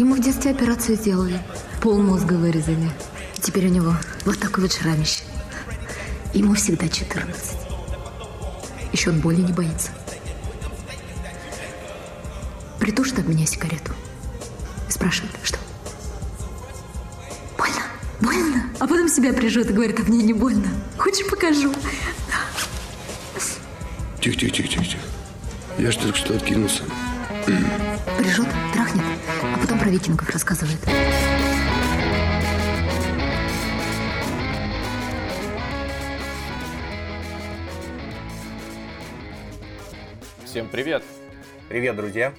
Ему в детстве операцию сделали. Пол мозга вырезали. Теперь у него вот такой вот шрамище. Ему всегда 14. Еще он боли не боится. Притушит от меня сигарету. И спрашивает, что? Больно? Больно? А потом себя прижет и говорит, а мне не больно. Хочешь, покажу? Тихо, тихо, тихо, тихо. Я ж только что откинулся. Прижет, трахнет, а потом про викингов рассказывает. Всем привет! Привет, друзья!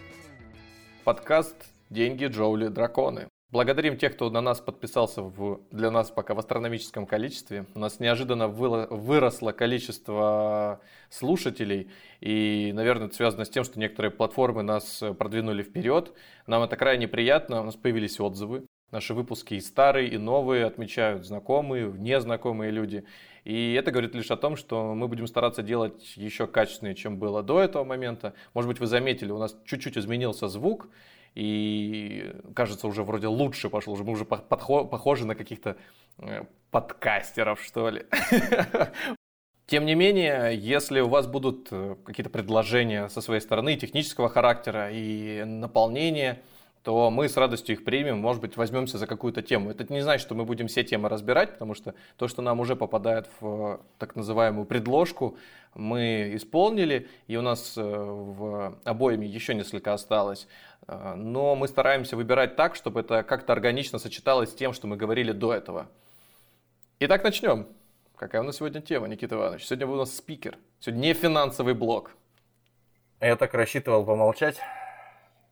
Подкаст «Деньги, Джоули, Драконы». Благодарим тех, кто на нас подписался в, для нас пока в астрономическом количестве. У нас неожиданно выросло количество слушателей. И, наверное, это связано с тем, что некоторые платформы нас продвинули вперед. Нам это крайне приятно. У нас появились отзывы. Наши выпуски и старые, и новые отмечают знакомые, незнакомые люди. И это говорит лишь о том, что мы будем стараться делать еще качественнее, чем было до этого момента. Может быть, вы заметили, у нас чуть-чуть изменился звук, и кажется, уже вроде лучше пошло, мы уже похожи на каких-то э, подкастеров, что ли. Тем не менее, если у вас будут э, какие-то предложения со своей стороны технического характера и наполнения, то мы с радостью их примем, может быть, возьмемся за какую-то тему. Это не значит, что мы будем все темы разбирать, потому что то, что нам уже попадает в так называемую предложку, мы исполнили, и у нас э, в обоими еще несколько осталось. Э, но мы стараемся выбирать так, чтобы это как-то органично сочеталось с тем, что мы говорили до этого. Итак, начнем. Какая у нас сегодня тема, Никита Иванович? Сегодня у нас спикер. Сегодня не финансовый блок. Я так рассчитывал помолчать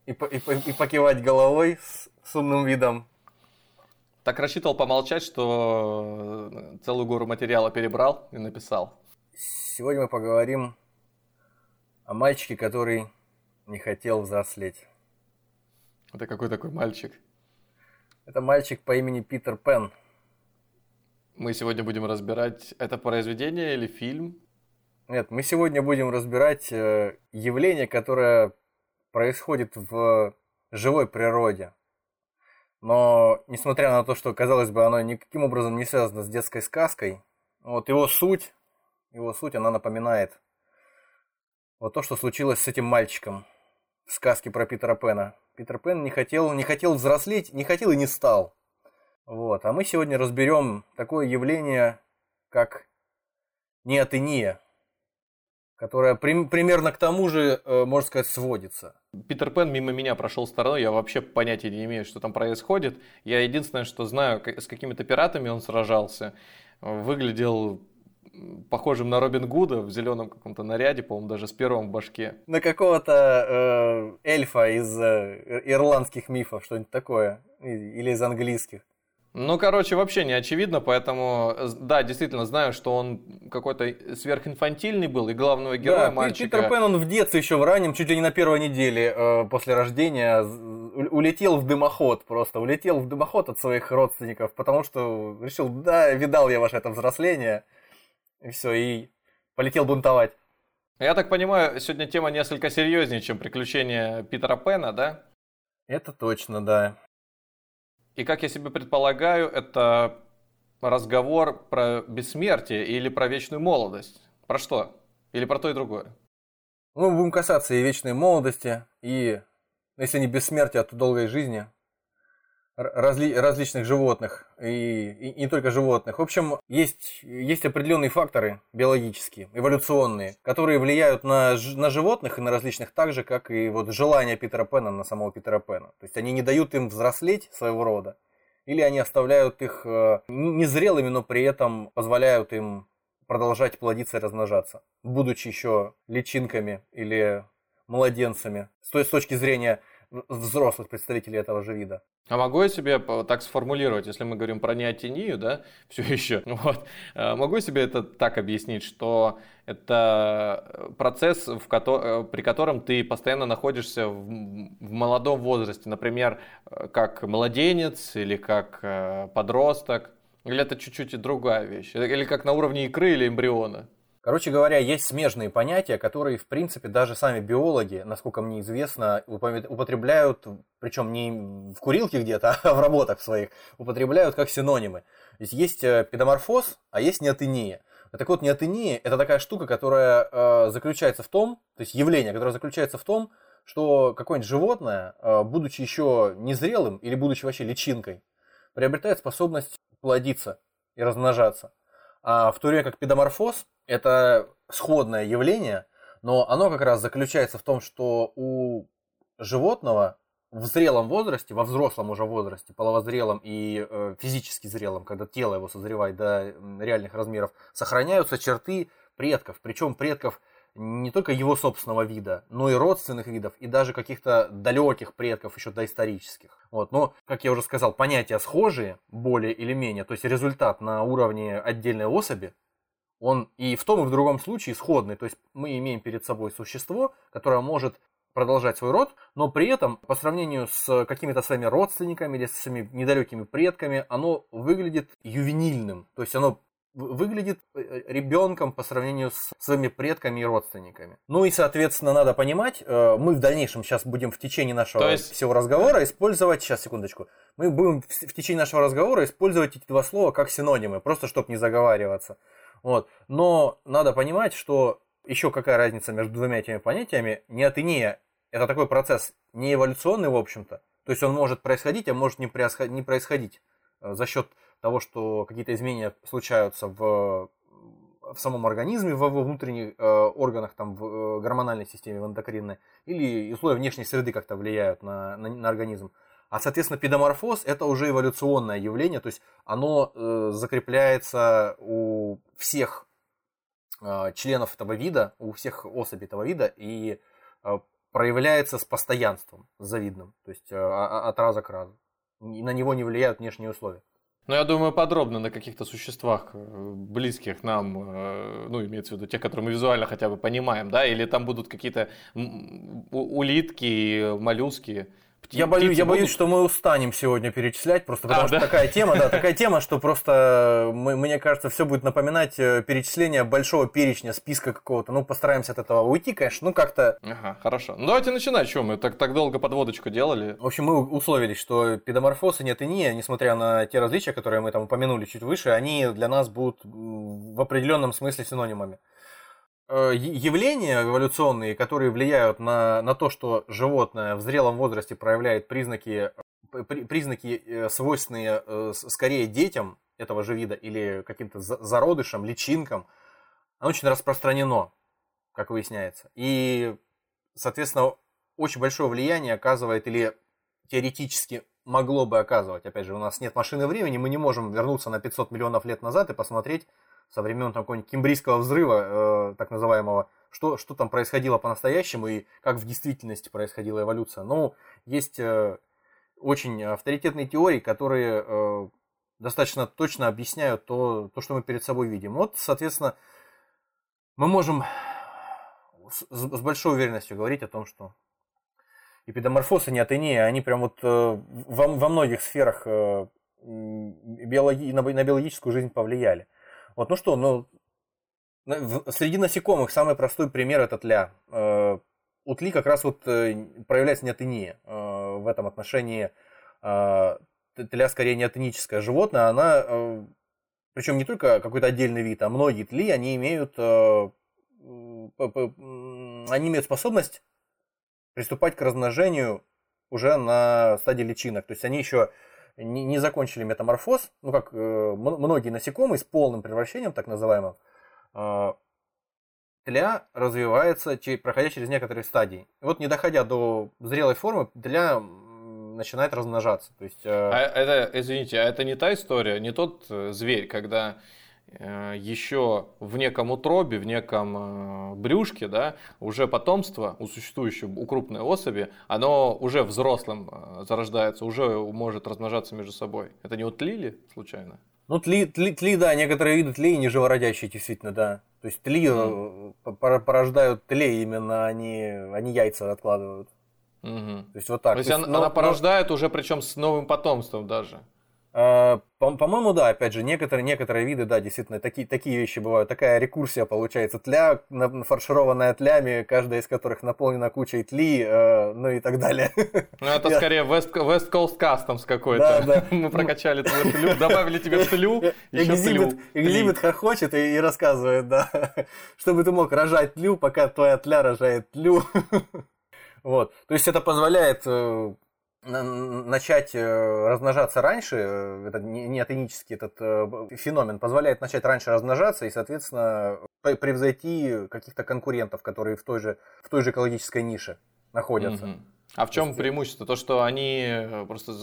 и, и, и покивать головой с, с умным видом. Так рассчитывал помолчать, что э, целую гору материала перебрал и написал. Сегодня мы поговорим о мальчике, который не хотел взрослеть. Это какой такой мальчик? Это мальчик по имени Питер Пен. Мы сегодня будем разбирать это произведение или фильм? Нет, мы сегодня будем разбирать э, явление, которое происходит в живой природе. Но, несмотря на то, что, казалось бы, оно никаким образом не связано с детской сказкой, вот его суть, его суть, она напоминает вот то, что случилось с этим мальчиком в сказке про Питера Пена. Питер Пен не хотел, не хотел взрослеть, не хотел и не стал. Вот. А мы сегодня разберем такое явление, как неотения которая при, примерно к тому же, э, можно сказать, сводится. Питер Пен мимо меня прошел стороной, я вообще понятия не имею, что там происходит. Я единственное, что знаю, с какими-то пиратами он сражался. Выглядел похожим на Робин Гуда в зеленом каком-то наряде, по-моему, даже с первым в башке. На какого-то э, эльфа из э, ирландских мифов, что-нибудь такое. Или из английских. Ну, короче, вообще не очевидно, поэтому, да, действительно знаю, что он какой-то сверхинфантильный был, и главного героя да, мальчика... Питер Пен, он в детстве еще в раннем, чуть ли не на первой неделе э, после рождения, улетел в дымоход просто, улетел в дымоход от своих родственников, потому что решил, да, видал я ваше это взросление, и все, и полетел бунтовать. Я так понимаю, сегодня тема несколько серьезнее, чем приключения Питера Пена, да? Это точно, да. И как я себе предполагаю, это разговор про бессмертие или про вечную молодость. Про что? Или про то и другое? Ну, будем касаться и вечной молодости, и, если не бессмертия, то долгой жизни разли, различных животных, и, и не только животных. В общем, есть, есть определенные факторы биологические, эволюционные, которые влияют на, на животных и на различных так же, как и вот желание Питера Пена на самого Питера Пена. То есть они не дают им взрослеть своего рода, или они оставляют их э, незрелыми, но при этом позволяют им продолжать плодиться и размножаться, будучи еще личинками или младенцами. С той с точки зрения взрослых представителей этого же вида. А могу я себе так сформулировать, если мы говорим про неотению, да, все еще, вот, э, могу я себе это так объяснить, что это процесс, в ко- э, при котором ты постоянно находишься в, в молодом возрасте, например, э, как младенец или как подросток, или это чуть-чуть другая вещь, или как на уровне икры или эмбриона? Короче говоря, есть смежные понятия, которые, в принципе, даже сами биологи, насколько мне известно, употребляют, причем не в курилке где-то, а в работах своих, употребляют как синонимы. То есть есть э, педоморфоз, а есть неотения. Так вот, неотения – это такая штука, которая э, заключается в том, то есть явление, которое заключается в том, что какое-нибудь животное, э, будучи еще незрелым или будучи вообще личинкой, приобретает способность плодиться и размножаться. А в то время как педоморфоз – это сходное явление, но оно как раз заключается в том, что у животного в зрелом возрасте, во взрослом уже возрасте, половозрелом и э, физически зрелом, когда тело его созревает до реальных размеров, сохраняются черты предков. Причем предков не только его собственного вида, но и родственных видов, и даже каких-то далеких предков, еще доисторических. Вот. Но, как я уже сказал, понятия схожие, более или менее, то есть результат на уровне отдельной особи, он и в том, и в другом случае сходный. То есть мы имеем перед собой существо, которое может продолжать свой род, но при этом по сравнению с какими-то своими родственниками или с своими недалекими предками, оно выглядит ювенильным. То есть оно выглядит э, э, ребенком по сравнению с своими предками и родственниками. Ну и, соответственно, надо понимать, э, мы в дальнейшем сейчас будем в течение нашего есть... всего разговора использовать, сейчас, секундочку, мы будем в течение нашего разговора использовать эти два слова как синонимы, просто чтобы не заговариваться. Вот. Но надо понимать, что еще какая разница между двумя этими понятиями. Неотения – это такой процесс не эволюционный, в общем-то. То есть он может происходить, а может не происходить за счет того, что какие-то изменения случаются в, в самом организме, в его внутренних э, органах, там, в э, гормональной системе, в эндокринной, или условия внешней среды как-то влияют на, на, на организм. А, соответственно, педоморфоз – это уже эволюционное явление, то есть оно э, закрепляется у всех э, членов этого вида, у всех особей этого вида, и э, проявляется с постоянством, завидным, то есть э, от раза к разу. И на него не влияют внешние условия. Ну, я думаю, подробно на каких-то существах, э, близких нам, э, ну, имеется в виду те, которые мы визуально хотя бы понимаем, да, или там будут какие-то улитки, моллюски, я, боюсь, я боюсь, что мы устанем сегодня перечислять, просто потому а, что да? такая тема, да, такая тема, что просто, мы, мне кажется, все будет напоминать э, перечисление большого перечня, списка какого-то. Ну, постараемся от этого уйти, конечно, ну как-то. Ага, хорошо. Ну, давайте начинать, что мы так, так долго подводочку делали. В общем, мы условились, что педоморфоз и нетения, несмотря на те различия, которые мы там упомянули чуть выше, они для нас будут в определенном смысле синонимами. Э, явления эволюционные, которые влияют на, на то, что животное в зрелом возрасте проявляет признаки, э, признаки э, свойственные скорее детям этого же вида или каким-то зародышам, личинкам, оно очень распространено, как выясняется. И, соответственно, очень большое влияние оказывает или теоретически могло бы оказывать. Опять же, у нас нет машины времени, мы не можем вернуться на 500 миллионов лет назад и посмотреть, со времен там, какого-нибудь кембрийского взрыва, э, так называемого, что, что там происходило по-настоящему и как в действительности происходила эволюция. Но есть э, очень авторитетные теории, которые э, достаточно точно объясняют то, то, что мы перед собой видим. Вот, соответственно, мы можем с, с большой уверенностью говорить о том, что эпидоморфоз и неотения, они прям вот э, во, во многих сферах э, биологи, на, на биологическую жизнь повлияли. Вот, ну что, ну, среди насекомых самый простой пример это тля. Э, у тли как раз вот э, проявляется неотения э, в этом отношении. Тля скорее неотеническое животное, она, причем не только какой-то отдельный вид, а многие тли, они имеют, они имеют способность приступать к размножению уже на стадии личинок. То есть они еще не, не закончили метаморфоз, ну как э, многие насекомые с полным превращением, так называемым, э, тля развивается, проходя через некоторые стадии. Вот не доходя до зрелой формы, тля начинает размножаться. То есть, э... а это, извините, а это не та история, не тот э, зверь, когда еще в неком утробе, в неком э, брюшке, да, уже потомство у существующего, у крупной особи, оно уже взрослым э, зарождается, уже может размножаться между собой. Это не вот ли случайно? Ну, тли, тли, тли, да, некоторые виды тлей не живородящие, действительно, да. То есть тли mm. порождают тлей именно, они, они яйца откладывают. Угу. То есть вот так. То есть, То есть она, но, она порождает но... уже, причем с новым потомством даже. Э, по-моему, да, опять же, некоторые, некоторые виды, да, действительно, такие, такие вещи бывают. Такая рекурсия получается. Тля, фаршированная тлями, каждая из которых наполнена кучей тли, э, ну и так далее. Ну, это скорее West, West Coast Customs какой-то. Да, да. Мы прокачали твою тлю, добавили тебе тлю, еще тлю. Экзибит хохочет и, и рассказывает, да, чтобы ты мог рожать тлю, пока твоя тля рожает тлю. Вот. То есть это позволяет э, начать э, размножаться раньше, э, это не атенический этот э, феномен, позволяет начать раньше размножаться и, соответственно, превзойти каких-то конкурентов, которые в той же, в той же экологической нише находятся. Угу. А в чем есть... преимущество? То, что они просто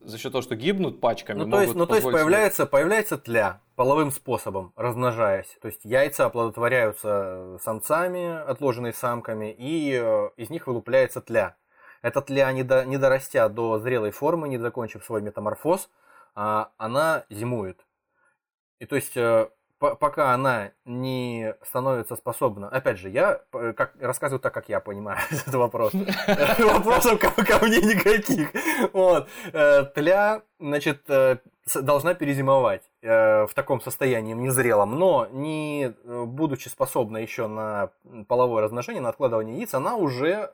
за счет того, что гибнут пачками, ну, то есть, ну, то есть появляется, появляется тля половым способом, размножаясь. То есть яйца оплодотворяются самцами, отложенные самками, и из них вылупляется тля. Этот ли они до, не дорастя до зрелой формы, не закончив свой метаморфоз, а, она зимует. И то есть э, пока она не становится способна, опять же, я как, рассказываю так, как я понимаю этот вопрос. Вопросов ко мне никаких. Вот. Э, тля, значит, э, должна перезимовать в таком состоянии незрелом, но не будучи способна еще на половое размножение, на откладывание яиц, она уже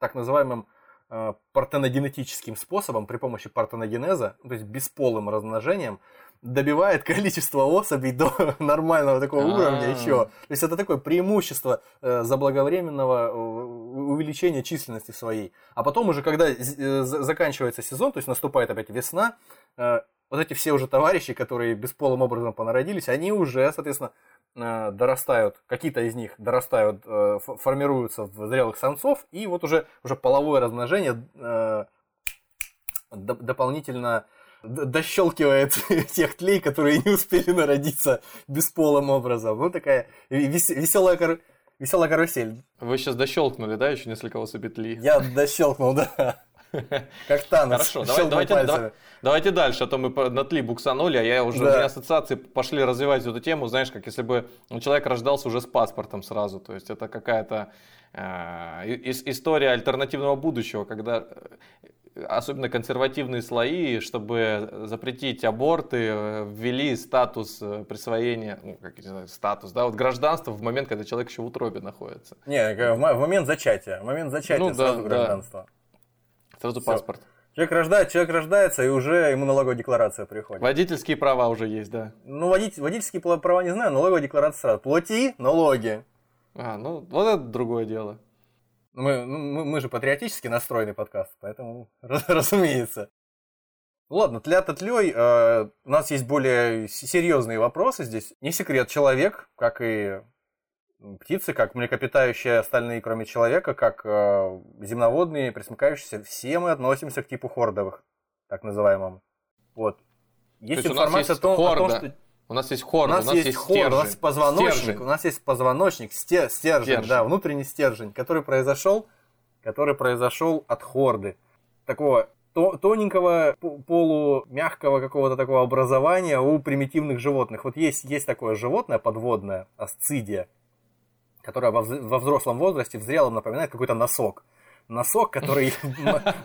так называемым э, партеногенетическим способом при помощи партеногенеза, то есть бесполым размножением, добивает количество особей до нормального такого А-а-а. уровня еще. То есть это такое преимущество э, заблаговременного э, увеличения численности своей. А потом уже, когда заканчивается сезон, то есть наступает опять весна, вот эти все уже товарищи, которые бесполым образом понародились, они уже, соответственно, дорастают, какие-то из них дорастают, э, формируются в зрелых самцов, и вот уже, уже половое размножение э, дополнительно дощелкивает тех тлей, которые не успели народиться бесполым образом. Вот такая веселая, кар... веселая карусель. Вы сейчас дощелкнули, да, еще несколько особей тли? Я дощелкнул, да. Как Танос. Хорошо, давай, давайте, да, давайте дальше, а то мы на тли буксанули, а я уже, да. у меня ассоциации пошли развивать эту тему, знаешь, как если бы человек рождался уже с паспортом сразу, то есть это какая-то э, история альтернативного будущего, когда э, особенно консервативные слои, чтобы запретить аборты, э, ввели статус э, присвоения, ну, как не знаю, статус, да, вот гражданство в момент, когда человек еще в утробе находится. Не, в момент зачатия, в момент зачатия ну, сразу да, гражданство. Да. Сразу Всё. паспорт. Человек, рождает, человек рождается, и уже ему налоговая декларация приходит. Водительские права уже есть, да. Ну, водитель, водительские права не знаю, налоговая декларация сразу. Плати налоги. А, ну, вот это другое дело. Мы, ну, мы, мы же патриотически настроенный подкаст, поэтому, разумеется. Ну ладно, тля-то тлей. Э, у нас есть более серьезные вопросы здесь. Не секрет, человек, как и птицы, как млекопитающие остальные, кроме человека, как э, земноводные, пресмыкающиеся, все мы относимся к типу хордовых, так называемым. Вот. Есть То информация есть о, том, хорда. о том, что... У нас есть хорда, у нас, у нас есть, есть хорда, у нас позвоночник, стержень. у нас есть позвоночник, стержень, стержень, да, внутренний стержень, который произошел, который произошел от хорды. Такого тоненького, полумягкого какого-то такого образования у примитивных животных. Вот есть, есть такое животное подводное, асцидия, которая во, взрослом возрасте, в зрелом напоминает какой-то носок. Носок, который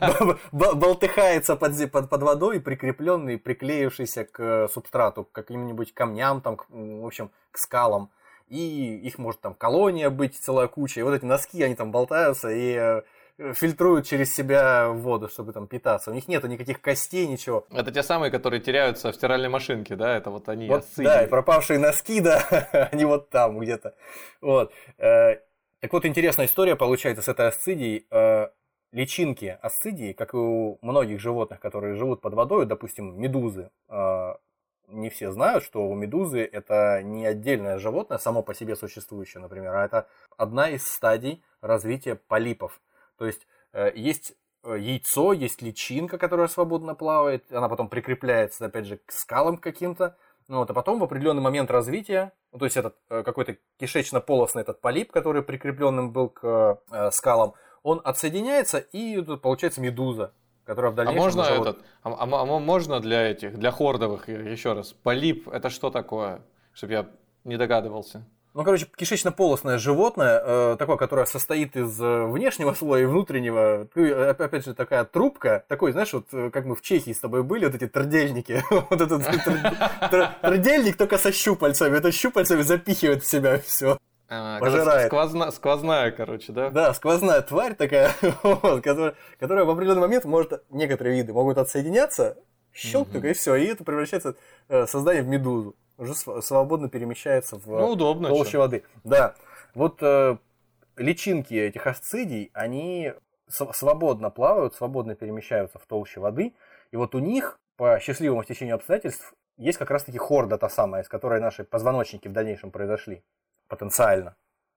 болтыхается под, под, под водой, прикрепленный, приклеившийся к субстрату, к каким-нибудь камням, там, в общем, к скалам. И их может там колония быть целая куча. И вот эти носки, они там болтаются, и э, фильтруют через себя воду, чтобы там питаться. У них нету никаких костей, ничего. Это те самые, которые теряются в стиральной машинке, да? Это вот они вот, Да, и пропавшие носки, да, они вот там где-то. Вот. Э, так вот, интересная история получается с этой асцидией. Э, личинки асцидии, как и у многих животных, которые живут под водой, допустим, медузы, э, не все знают, что у медузы это не отдельное животное, само по себе существующее, например, а это одна из стадий развития полипов. То есть э, есть э, яйцо, есть личинка, которая свободно плавает, она потом прикрепляется, опять же, к скалам каким-то, ну, вот, а потом в определенный момент развития, ну, то есть этот э, какой-то кишечно-полосный этот полип, который прикрепленным был к э, скалам, он отсоединяется, и тут получается медуза, которая в а дальнейшем... А можно уже этот, а, а, а можно для этих, для хордовых, еще раз, полип, это что такое? Чтобы я не догадывался. Ну, короче, кишечно-полостное животное, э, такое, которое состоит из э, внешнего слоя и внутреннего. Э, опять же, такая трубка, такой, знаешь, вот э, как мы в Чехии с тобой были, вот эти трдельники. Вот этот трдельник только со щупальцами. Это щупальцами запихивает в себя все. А, пожирает. Сквозна, сквозная, короче, да? Да, сквозная тварь такая, вот, которая, которая в определенный момент может, некоторые виды могут отсоединяться, щелк только и все, и это превращается в создание в медузу уже свободно перемещается в ну, удобно, толще что. воды. Да. Вот э, личинки этих асцидий, они свободно плавают, свободно перемещаются в толще воды. И вот у них, по счастливому стечению обстоятельств, есть как раз-таки хорда та самая, из которой наши позвоночники в дальнейшем произошли. Потенциально.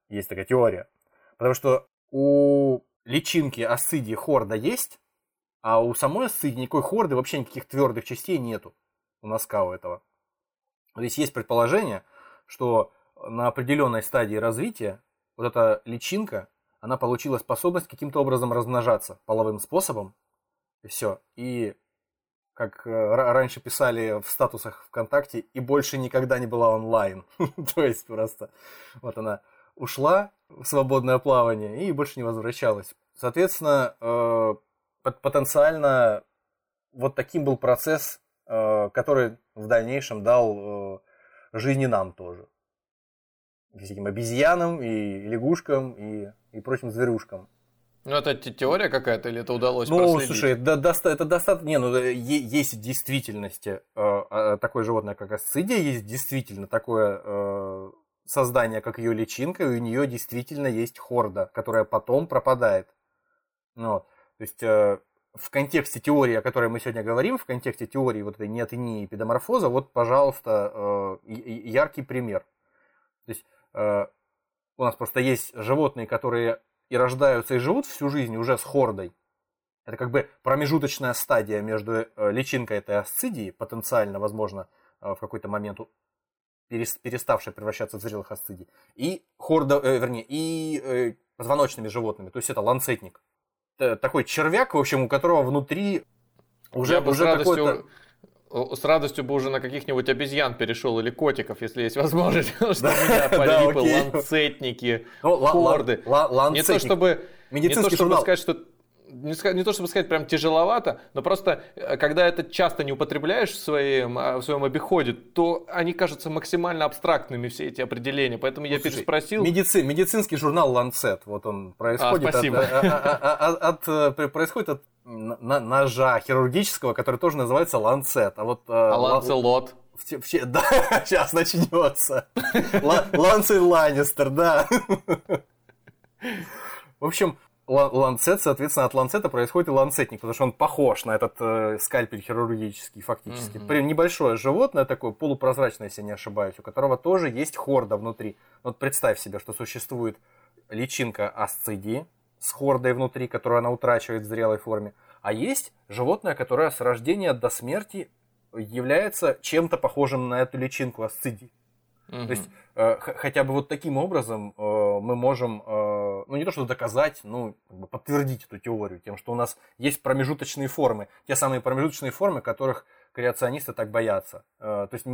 Есть такая теория. Потому что у личинки асцидии хорда есть, а у самой асцидии никакой хорды вообще никаких твердых частей нету у носка у этого. Здесь есть предположение, что на определенной стадии развития вот эта личинка, она получила способность каким-то образом размножаться половым способом, и все. И как э, раньше писали в статусах ВКонтакте, и больше никогда не была онлайн. То есть просто вот она ушла в свободное плавание и больше не возвращалась. Соответственно, э, потенциально вот таким был процесс Э, который в дальнейшем дал жизни нам тоже. Всяким обезьянам и лягушкам и, и прочим зверюшкам. Ну, это теория какая-то или это удалось Ну, проследить? слушай, да, да, это достаточно... Не, ну, есть в действительности э, такое животное, как асцидия, есть действительно такое э, создание, как ее личинка, и у нее действительно есть хорда, которая потом пропадает. Ну, то есть э, в контексте теории, о которой мы сегодня говорим, в контексте теории вот этой неотении педоморфоза, вот, пожалуйста, э, яркий пример. То есть э, у нас просто есть животные, которые и рождаются, и живут всю жизнь уже с хордой. Это как бы промежуточная стадия между э, личинкой этой асцидии, потенциально, возможно, в какой-то момент переставшей превращаться в зрелых асцидий, и хорда, вернее, и позвоночными животными. То есть это ланцетник. Э, такой червяк, в общем, у которого внутри уже, Я уже какой-то... С радостью бы уже на каких-нибудь обезьян перешел или котиков, если есть возможность, чтобы меня полипы, ланцетники, хорды. Не то чтобы не то чтобы сказать, что не, не то чтобы сказать прям тяжеловато, но просто э, когда это часто не употребляешь в своем, а, в своем обиходе, то они кажутся максимально абстрактными, все эти определения. Поэтому я Слушай, переспросил. Медици, медицинский журнал Lancet, вот он происходит а, от, от, от, от, происходит от ножа хирургического, который тоже называется Lancet. А вот а Ланцелот? В, в, да, сейчас начнется. Ланцель Ланнистер, да. В общем, ланцет, соответственно, от ланцета происходит и ланцетник, потому что он похож на этот э, скальпель хирургический фактически. Mm-hmm. Небольшое животное такое, полупрозрачное, если не ошибаюсь, у которого тоже есть хорда внутри. Вот представь себе, что существует личинка асцидии с хордой внутри, которую она утрачивает в зрелой форме. А есть животное, которое с рождения до смерти является чем-то похожим на эту личинку асцидии. Угу. То есть э, хотя бы вот таким образом э, мы можем, э, ну не то что доказать, ну как бы подтвердить эту теорию тем, что у нас есть промежуточные формы, те самые промежуточные формы, которых креационисты так боятся, э, то есть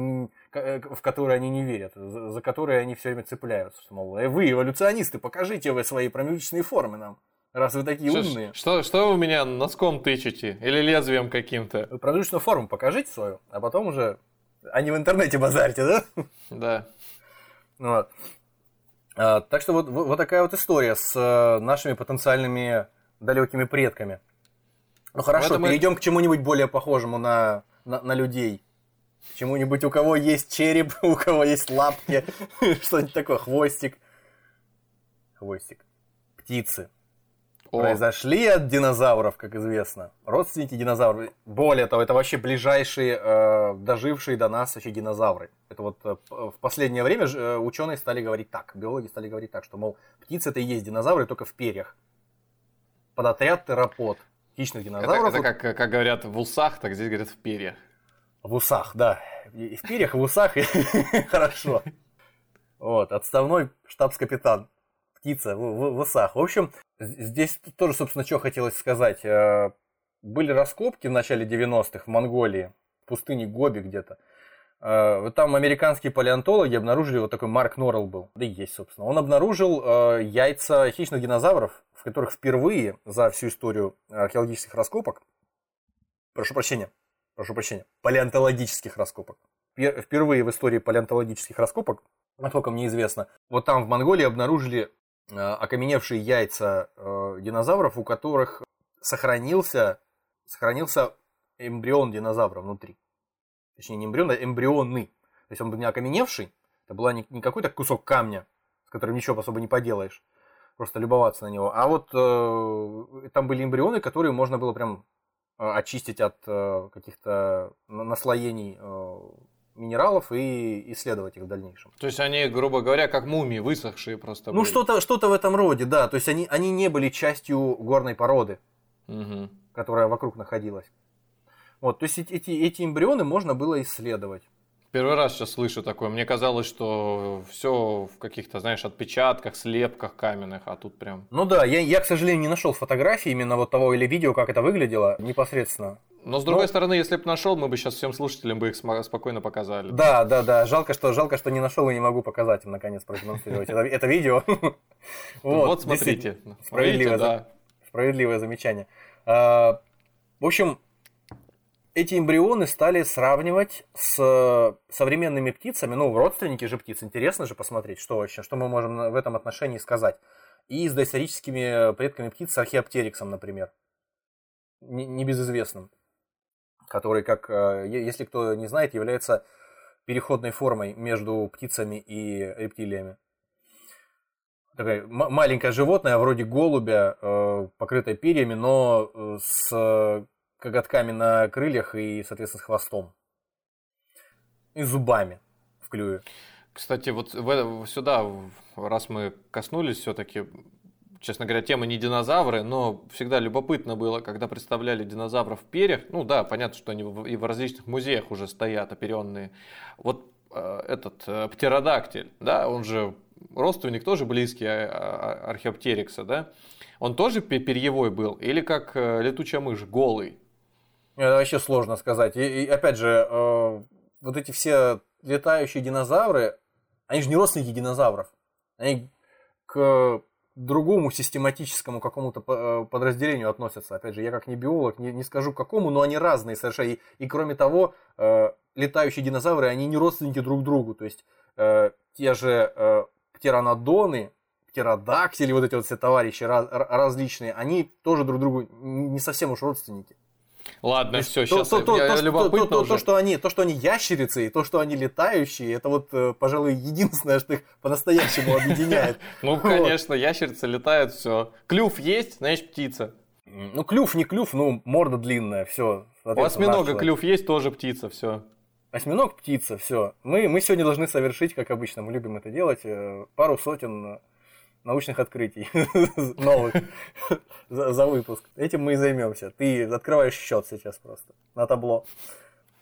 э, в которые они не верят, за, за которые они все время цепляются, что мол, э, вы эволюционисты, покажите вы свои промежуточные формы нам. Раз вы такие что, умные. Что, что вы меня носком тычете? Или лезвием каким-то? Промежуточную форму покажите свою, а потом уже а не в интернете базарите, да? Да. Вот. А, так что вот, вот такая вот история с э, нашими потенциальными далекими предками. Ну хорошо, перейдем мы... к чему-нибудь более похожему на, на, на людей. К чему-нибудь, у кого есть череп, у кого есть лапки, что-нибудь такое, хвостик. Хвостик. Птицы. О. произошли от динозавров, как известно. Родственники динозавров. Более того, это вообще ближайшие, э, дожившие до нас вообще динозавры. Это вот э, в последнее время э, ученые стали говорить так, биологи стали говорить так, что, мол, птицы это и есть динозавры, только в перьях. Подотряд терапод хищных динозавров. Это, это как, как говорят в усах, так здесь говорят в перьях. В усах, да. И в перьях, и в усах, хорошо. Вот, отставной штабс-капитан птица в, в, в усах. В общем, здесь тоже, собственно, что хотелось сказать. Были раскопки в начале 90-х в Монголии, в пустыне Гоби где-то. Э, Там американские палеонтологи обнаружили, вот такой Марк Норрелл был, да и есть, собственно. Он обнаружил э, яйца хищных динозавров, в которых впервые за всю историю археологических раскопок, прошу прощения, прошу прощения, палеонтологических раскопок, пер- впервые в истории палеонтологических раскопок, насколько мне известно, вот там в Монголии обнаружили э, окаменевшие яйца э, динозавров, у которых сохранился, сохранился эмбрион динозавра внутри. Точнее, не эмбрион, а эмбрионы. То есть он был не окаменевший, это была не, не какой-то кусок камня, с которым ничего особо не поделаешь, просто любоваться на него. А вот э, там были эмбрионы, которые можно было прям э, очистить от э, каких-то на- наслоений э, минералов и исследовать их в дальнейшем. То есть они, грубо говоря, как мумии, высохшие просто Ну, что-то что в этом роде, да. То есть они, они не были частью горной породы, Мгм. которая вокруг находилась. Вот, то есть эти, эти эмбрионы можно было исследовать. Первый раз сейчас слышу такое. Мне казалось, что все в каких-то, знаешь, отпечатках, слепках каменных, а тут прям... Ну да, я, я, к сожалению, не нашел фотографии именно вот того или видео, как это выглядело непосредственно. Но с другой Ну- стороны, если бы нашел, мы бы сейчас всем слушателям бы их спокойно показали. Да, да, да. Жалко, что жалко, что не нашел и не могу показать им наконец продемонстрировать это, это видео. Вот, смотрите. Справедливое замечание. А, В общем, эти эмбрионы стали сравнивать с современными птицами, ну, родственники же птиц, интересно же посмотреть, что вообще, что мы можем в этом отношении сказать. И с доисторическими предками птиц, с археоптериксом, например, Не- небезызвестным, который, как, э, если кто не знает, является переходной формой между птицами и рептилиями. Такое маленькое животное, вроде голубя, э, покрытое перьями, но э, с э, коготками на крыльях и, соответственно, с хвостом. И зубами в клюве. Кстати, вот в- сюда, раз мы коснулись все-таки, честно говоря, темы не динозавры, но всегда любопытно было, когда представляли динозавров в перьях. Ну да, понятно, что они и в различных музеях уже стоят оперенные. Вот э, этот э, птеродактиль, да, он же родственник тоже близкий а- а- археоптерикса, да? Он тоже пе- перьевой был или как э, летучая мышь, голый? Это вообще сложно сказать. И, и опять же, э, вот эти все летающие динозавры, они же не родственники динозавров. Они к другому систематическому какому-то э, подразделению относятся. Опять же, я как не биолог не, не скажу какому, но они разные совершенно. И, и кроме того, э, летающие динозавры, они не родственники друг другу. То есть э, те же э, птеранодоны, птеродактили, вот эти вот все товарищи раз- различные, они тоже друг другу не совсем уж родственники. Ладно, есть все, то- сейчас то- то- я то, любопытно то- то- то, что они, то, что они ящерицы, и то, что они летающие, это вот, э, пожалуй, единственное, что их по-настоящему объединяет. Ну, конечно, ящерица летает, все. Клюв есть, значит, птица. Ну, клюв, не клюв, ну, морда длинная, все. У осьминога клюв есть, тоже птица, все. Осьминог, птица, все. Мы, мы сегодня должны совершить, как обычно, мы любим это делать, э, пару сотен научных открытий новых за, за выпуск. Этим мы и займемся. Ты открываешь счет сейчас просто на табло.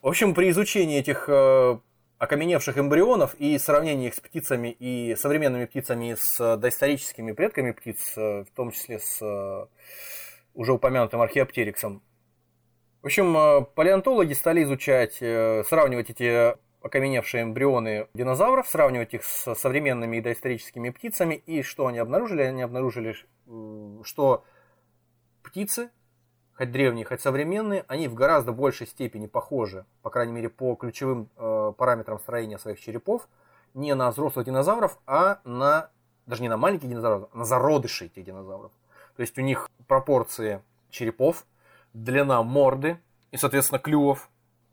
В общем, при изучении этих э, окаменевших эмбрионов и сравнении их с птицами и современными птицами с доисторическими предками птиц, э, в том числе с э, уже упомянутым археоптериксом, в общем, э, палеонтологи стали изучать, э, сравнивать эти окаменевшие эмбрионы динозавров, сравнивать их с современными и доисторическими птицами. И что они обнаружили? Они обнаружили, что птицы, хоть древние, хоть современные, они в гораздо большей степени похожи, по крайней мере, по ключевым э, параметрам строения своих черепов, не на взрослых динозавров, а на, даже не на маленьких динозавров, а на зародышей этих динозавров. То есть у них пропорции черепов, длина морды и, соответственно, клювов,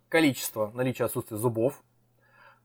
количество, наличие отсутствия зубов,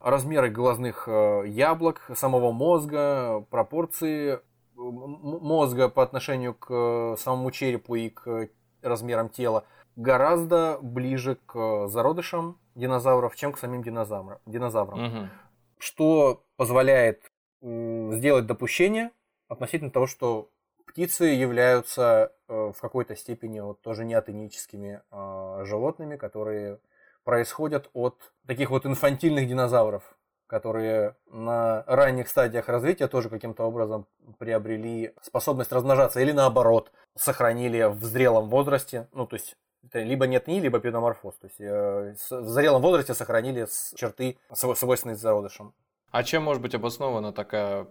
размеры глазных э, яблок, самого мозга, пропорции мозга по отношению к э, самому черепу и к размерам тела гораздо ближе к зародышам динозавров, чем к самим динозаврам. динозаврам Мгм. что позволяет сделать допущение относительно того, что птицы являются э, в какой-то степени вот тоже неотеническими э, животными, которые происходят от таких вот инфантильных динозавров, которые на ранних стадиях развития тоже каким-то образом приобрели способность размножаться или наоборот сохранили в зрелом возрасте, ну то есть это либо нет ни, либо педоморфоз. То есть э, в зрелом возрасте сохранили черты, свойственные зародышам. А чем может быть обоснована такая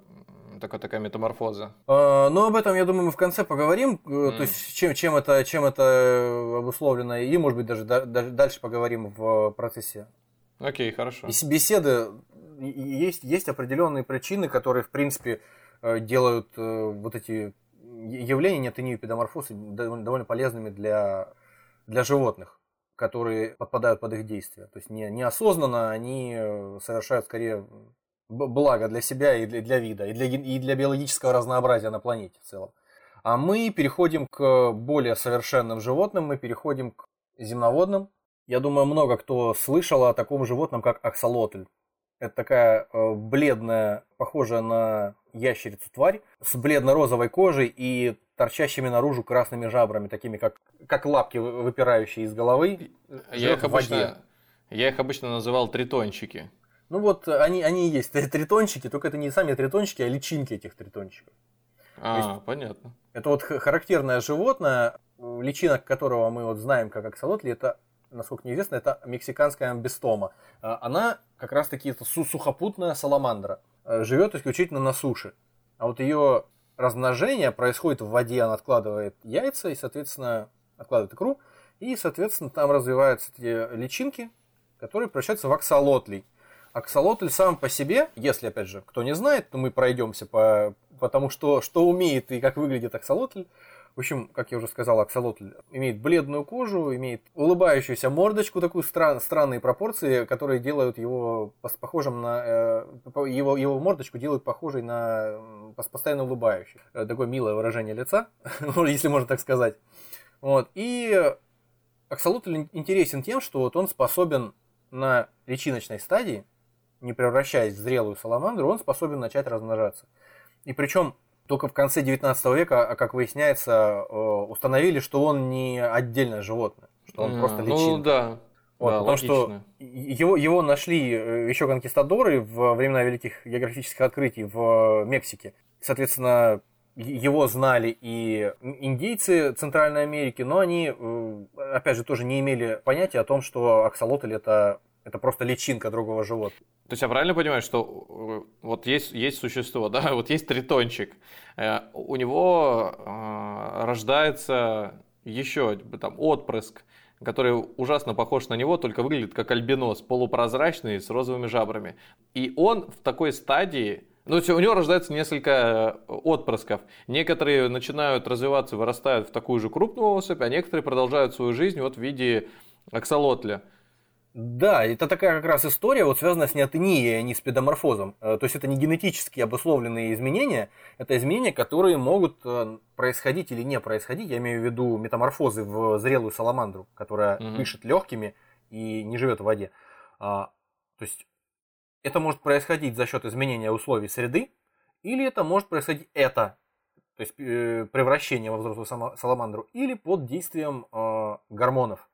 такая, такая метаморфоза? А, ну, об этом, я думаю, мы в конце поговорим. Mm. То есть, чем, чем, это, чем это обусловлено, и, может быть, даже, даже дальше поговорим в процессе. Окей, okay, хорошо. Беседы есть, есть определенные причины, которые, в принципе, э, делают э, вот эти явления неотению педоморфозы довольно полезными для, для животных, которые подпадают под их действия. То есть не, неосознанно они э, совершают скорее благо для себя и для, для вида, и для, и для биологического разнообразия на планете в целом. А мы переходим к более совершенным животным, мы переходим к земноводным. Я думаю, много кто слышал о таком животном, как аксолотль. Это такая э, бледная, похожая на ящерицу тварь, с бледно-розовой кожей и торчащими наружу красными жабрами, такими как, как лапки, выпирающие из головы. Я их, обычно, я их обычно называл тритончики. Ну вот они, они и есть тритончики, только это не сами тритончики, а личинки этих тритончиков. А, есть, понятно. Это вот характерное животное, личинок которого мы вот знаем как аксолотли, это, насколько мне известно, это мексиканская амбистома. А, она как раз таки это сухопутная саламандра. Живет исключительно на суше. А вот ее размножение происходит в воде, она откладывает яйца и, соответственно, откладывает икру. И, соответственно, там развиваются эти личинки, которые превращаются в аксолотлей. Аксолотль сам по себе, если, опять же, кто не знает, то мы пройдемся по, по тому, что, что умеет и как выглядит аксолотль. В общем, как я уже сказал, аксолотль имеет бледную кожу, имеет улыбающуюся мордочку, такую стран, странные пропорции, которые делают его похожим на... Э, его, его мордочку делают похожей на постоянно улыбающий. Э, такое милое выражение лица, если можно так сказать. Вот. И аксолотль интересен тем, что вот он способен на личиночной стадии не превращаясь в зрелую саламандру, он способен начать размножаться. И причем только в конце 19 века, а как выясняется, э, установили, что он не отдельное животное, что он mm, просто личинка. Ну да. Вот, да, потому логично. что его, его нашли э, еще конкистадоры во времена великих географических открытий в Мексике. Соответственно, его знали и индейцы Центральной Америки, но они, э, опять же, тоже не имели понятия о том, что аксолотль это, это просто личинка другого животного. То есть я правильно понимаю, что э, вот есть, есть существо, да, вот есть тритончик, э, у него э, рождается еще там отпрыск, который ужасно похож на него, только выглядит как альбинос, полупрозрачный, с розовыми жабрами. И он в такой стадии, ну, у него рождается несколько отпрысков. Некоторые начинают развиваться, вырастают в такую же крупную особь, а некоторые продолжают свою жизнь вот в виде аксолотля. Да, это такая как раз история, вот связанная с неотенией, а не с педоморфозом. Э, то есть это не генетически обусловленные изменения, это изменения, которые могут э, происходить или не происходить. Я имею в виду метаморфозы в зрелую саламандру, которая угу. дышит легкими и не живет в воде. А, то есть это может происходить за счет изменения условий среды, или это может происходить это, то есть э, превращение во взрослую саламандру, или под действием гормонов.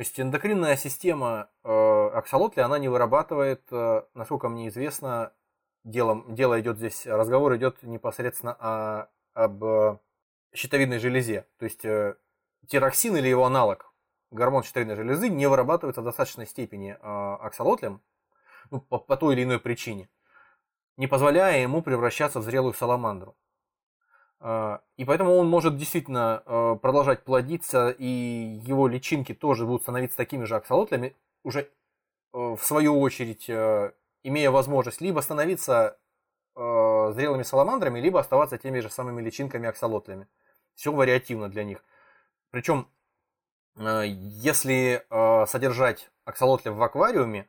То есть эндокринная система э, аксолотли, она не вырабатывает, э, насколько мне известно, делом, дело идет здесь, разговор идет непосредственно о, об э, щитовидной железе. То есть э, тироксин или его аналог, гормон щитовидной железы, не вырабатывается в достаточной степени э, аксолотлем, ну, по, по той или иной причине, не позволяя ему превращаться в зрелую саламандру. А, и поэтому он может действительно а, продолжать плодиться, и его личинки тоже будут становиться такими же аксолотлями, уже а, в свою очередь имея возможность либо становиться зрелыми саламандрами, либо оставаться теми же самыми личинками аксолотлями. Все вариативно для них. Причем, если содержать аксолотля в аквариуме,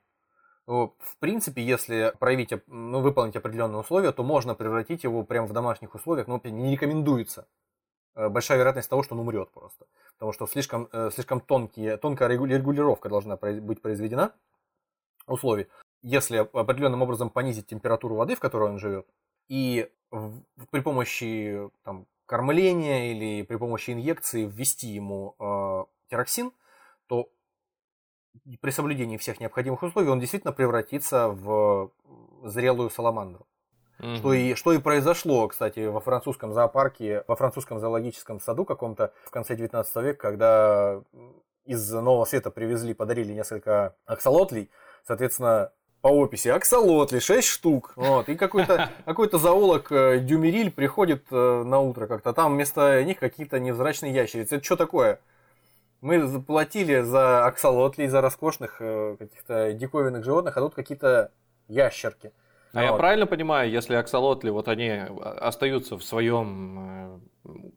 в принципе, если проявить, ну, выполнить определенные условия, то можно превратить его прямо в домашних условиях, но не рекомендуется. Э, большая вероятность того, что он умрет просто. Потому что слишком, э, слишком тонкие, тонкая регулировка должна быть произведена условий. Если определенным образом понизить температуру воды, в которой он живет, и при помощи там, кормления или при помощи инъекции ввести ему э, тироксин, то при соблюдении всех необходимых условий он действительно превратится в зрелую саламандру. Угу. Что, и, что и произошло, кстати, во французском зоопарке, во французском зоологическом саду каком-то в конце 19 века, когда из Нового Света привезли, подарили несколько аксолотлей, соответственно, по описи аксолотли 6 штук. Вот, и какой-то какой зоолог э, Дюмериль приходит э, на утро как-то, там вместо них какие-то невзрачные ящерицы. Это что такое? Мы заплатили за аксолотлей, за роскошных э, каких-то диковинных животных, а тут какие-то ящерки. А вот. я правильно понимаю, если аксолотли, вот они остаются в своем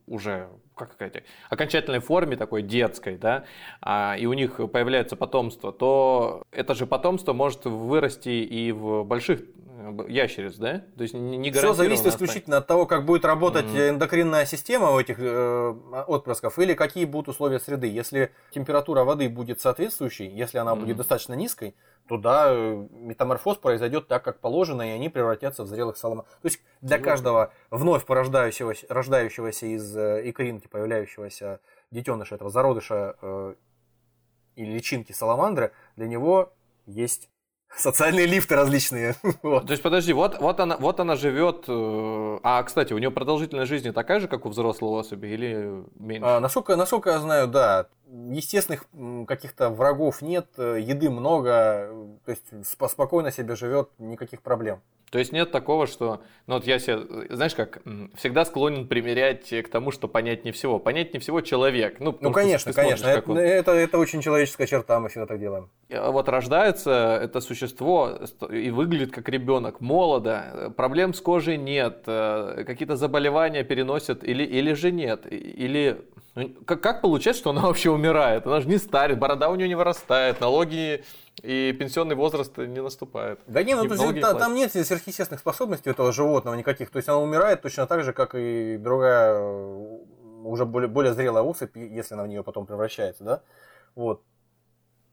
уже как какая-то окончательной форме такой детской, да, а, и у них появляется потомство, то это же потомство может вырасти и в больших э, ящериц, да? То есть не Все зависит исключительно от того, как будет работать mm-hmm. эндокринная система у этих э, отпрысков или какие будут условия среды. Если температура воды будет соответствующей, если она mm-hmm. будет достаточно низкой, то да, метаморфоз произойдет так, как положено, и они превратятся в зрелых саламандр. То есть для каждого вновь порождающегося, рождающегося из э, икринки, появляющегося детеныша этого зародыша э, или личинки саламандры, для него есть социальные лифты различные. вот. То есть, подожди, вот, вот, она, вот она живет. Э, а, кстати, у нее продолжительность жизни такая же, как у взрослого особи, или меньше? А, насколько, насколько я знаю, да. Естественных каких-то врагов нет, э, еды много, то есть спокойно себе живет, никаких проблем. То есть нет такого, что, ну вот я себе, знаешь как, всегда склонен примерять к тому, что понять не всего. Понять не всего человек. Ну, ну конечно, конечно. Это, он... это, это очень человеческая черта, мы всегда так делаем. Вот рождается это существо и выглядит как ребенок, молодо, проблем с кожей нет, э, какие-то заболевания переносят или, или же нет, или ну, как, как получается, что она вообще умирает? Она же не старит, борода у нее не вырастает, налоги и пенсионный возраст не наступает. Да не, ну, то есть, та, там нет сверхъестественных способностей у этого животного никаких. То есть она умирает точно так же, как и другая, э, уже более, более зрелая особь, если она в нее потом превращается, да? Вот.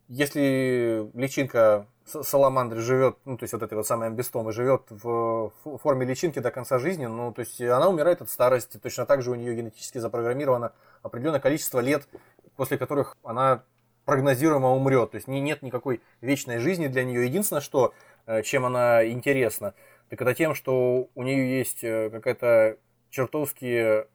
Если личинка саламандры живет, ну, то есть вот этой вот самой амбистомы, живет в форме личинки до конца жизни, ну, то есть она умирает от старости, точно так же у нее генетически запрограммировано определенное количество лет, после которых она прогнозируемо умрет. То есть нет никакой вечной жизни для нее. Единственное, что, э, чем она интересна, так это тем, что у нее есть э, какая-то чертовски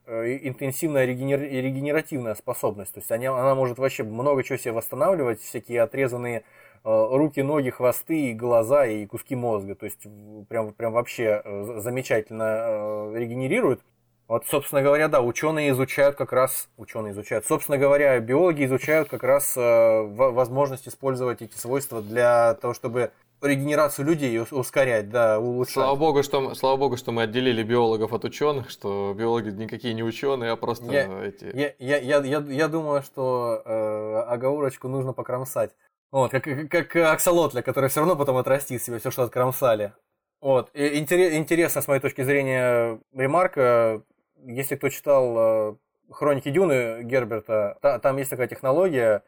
э, интенсивная регенеративная способность. То есть она, она может вообще много чего себе восстанавливать, всякие отрезанные руки, ноги, хвосты, глаза и куски мозга. То есть прям, прям вообще замечательно регенерирует. Вот, собственно говоря, да, ученые изучают как раз, ученые изучают, собственно говоря, биологи изучают как раз э, возможность использовать эти свойства для того, чтобы регенерацию людей ускорять, да, улучшать. Слава богу, что, слава богу, что мы отделили биологов от ученых, что биологи никакие не ученые, а просто я, эти. Я, я, я, я, я думаю, что э, оговорочку нужно покромсать. Вот, как, как аксолотля, который все равно потом отрастит себе все, что откромсали. Вот. Интересно, с моей точки зрения, ремарка если кто читал э, Хроники Дюны Герберта, та, там есть такая технология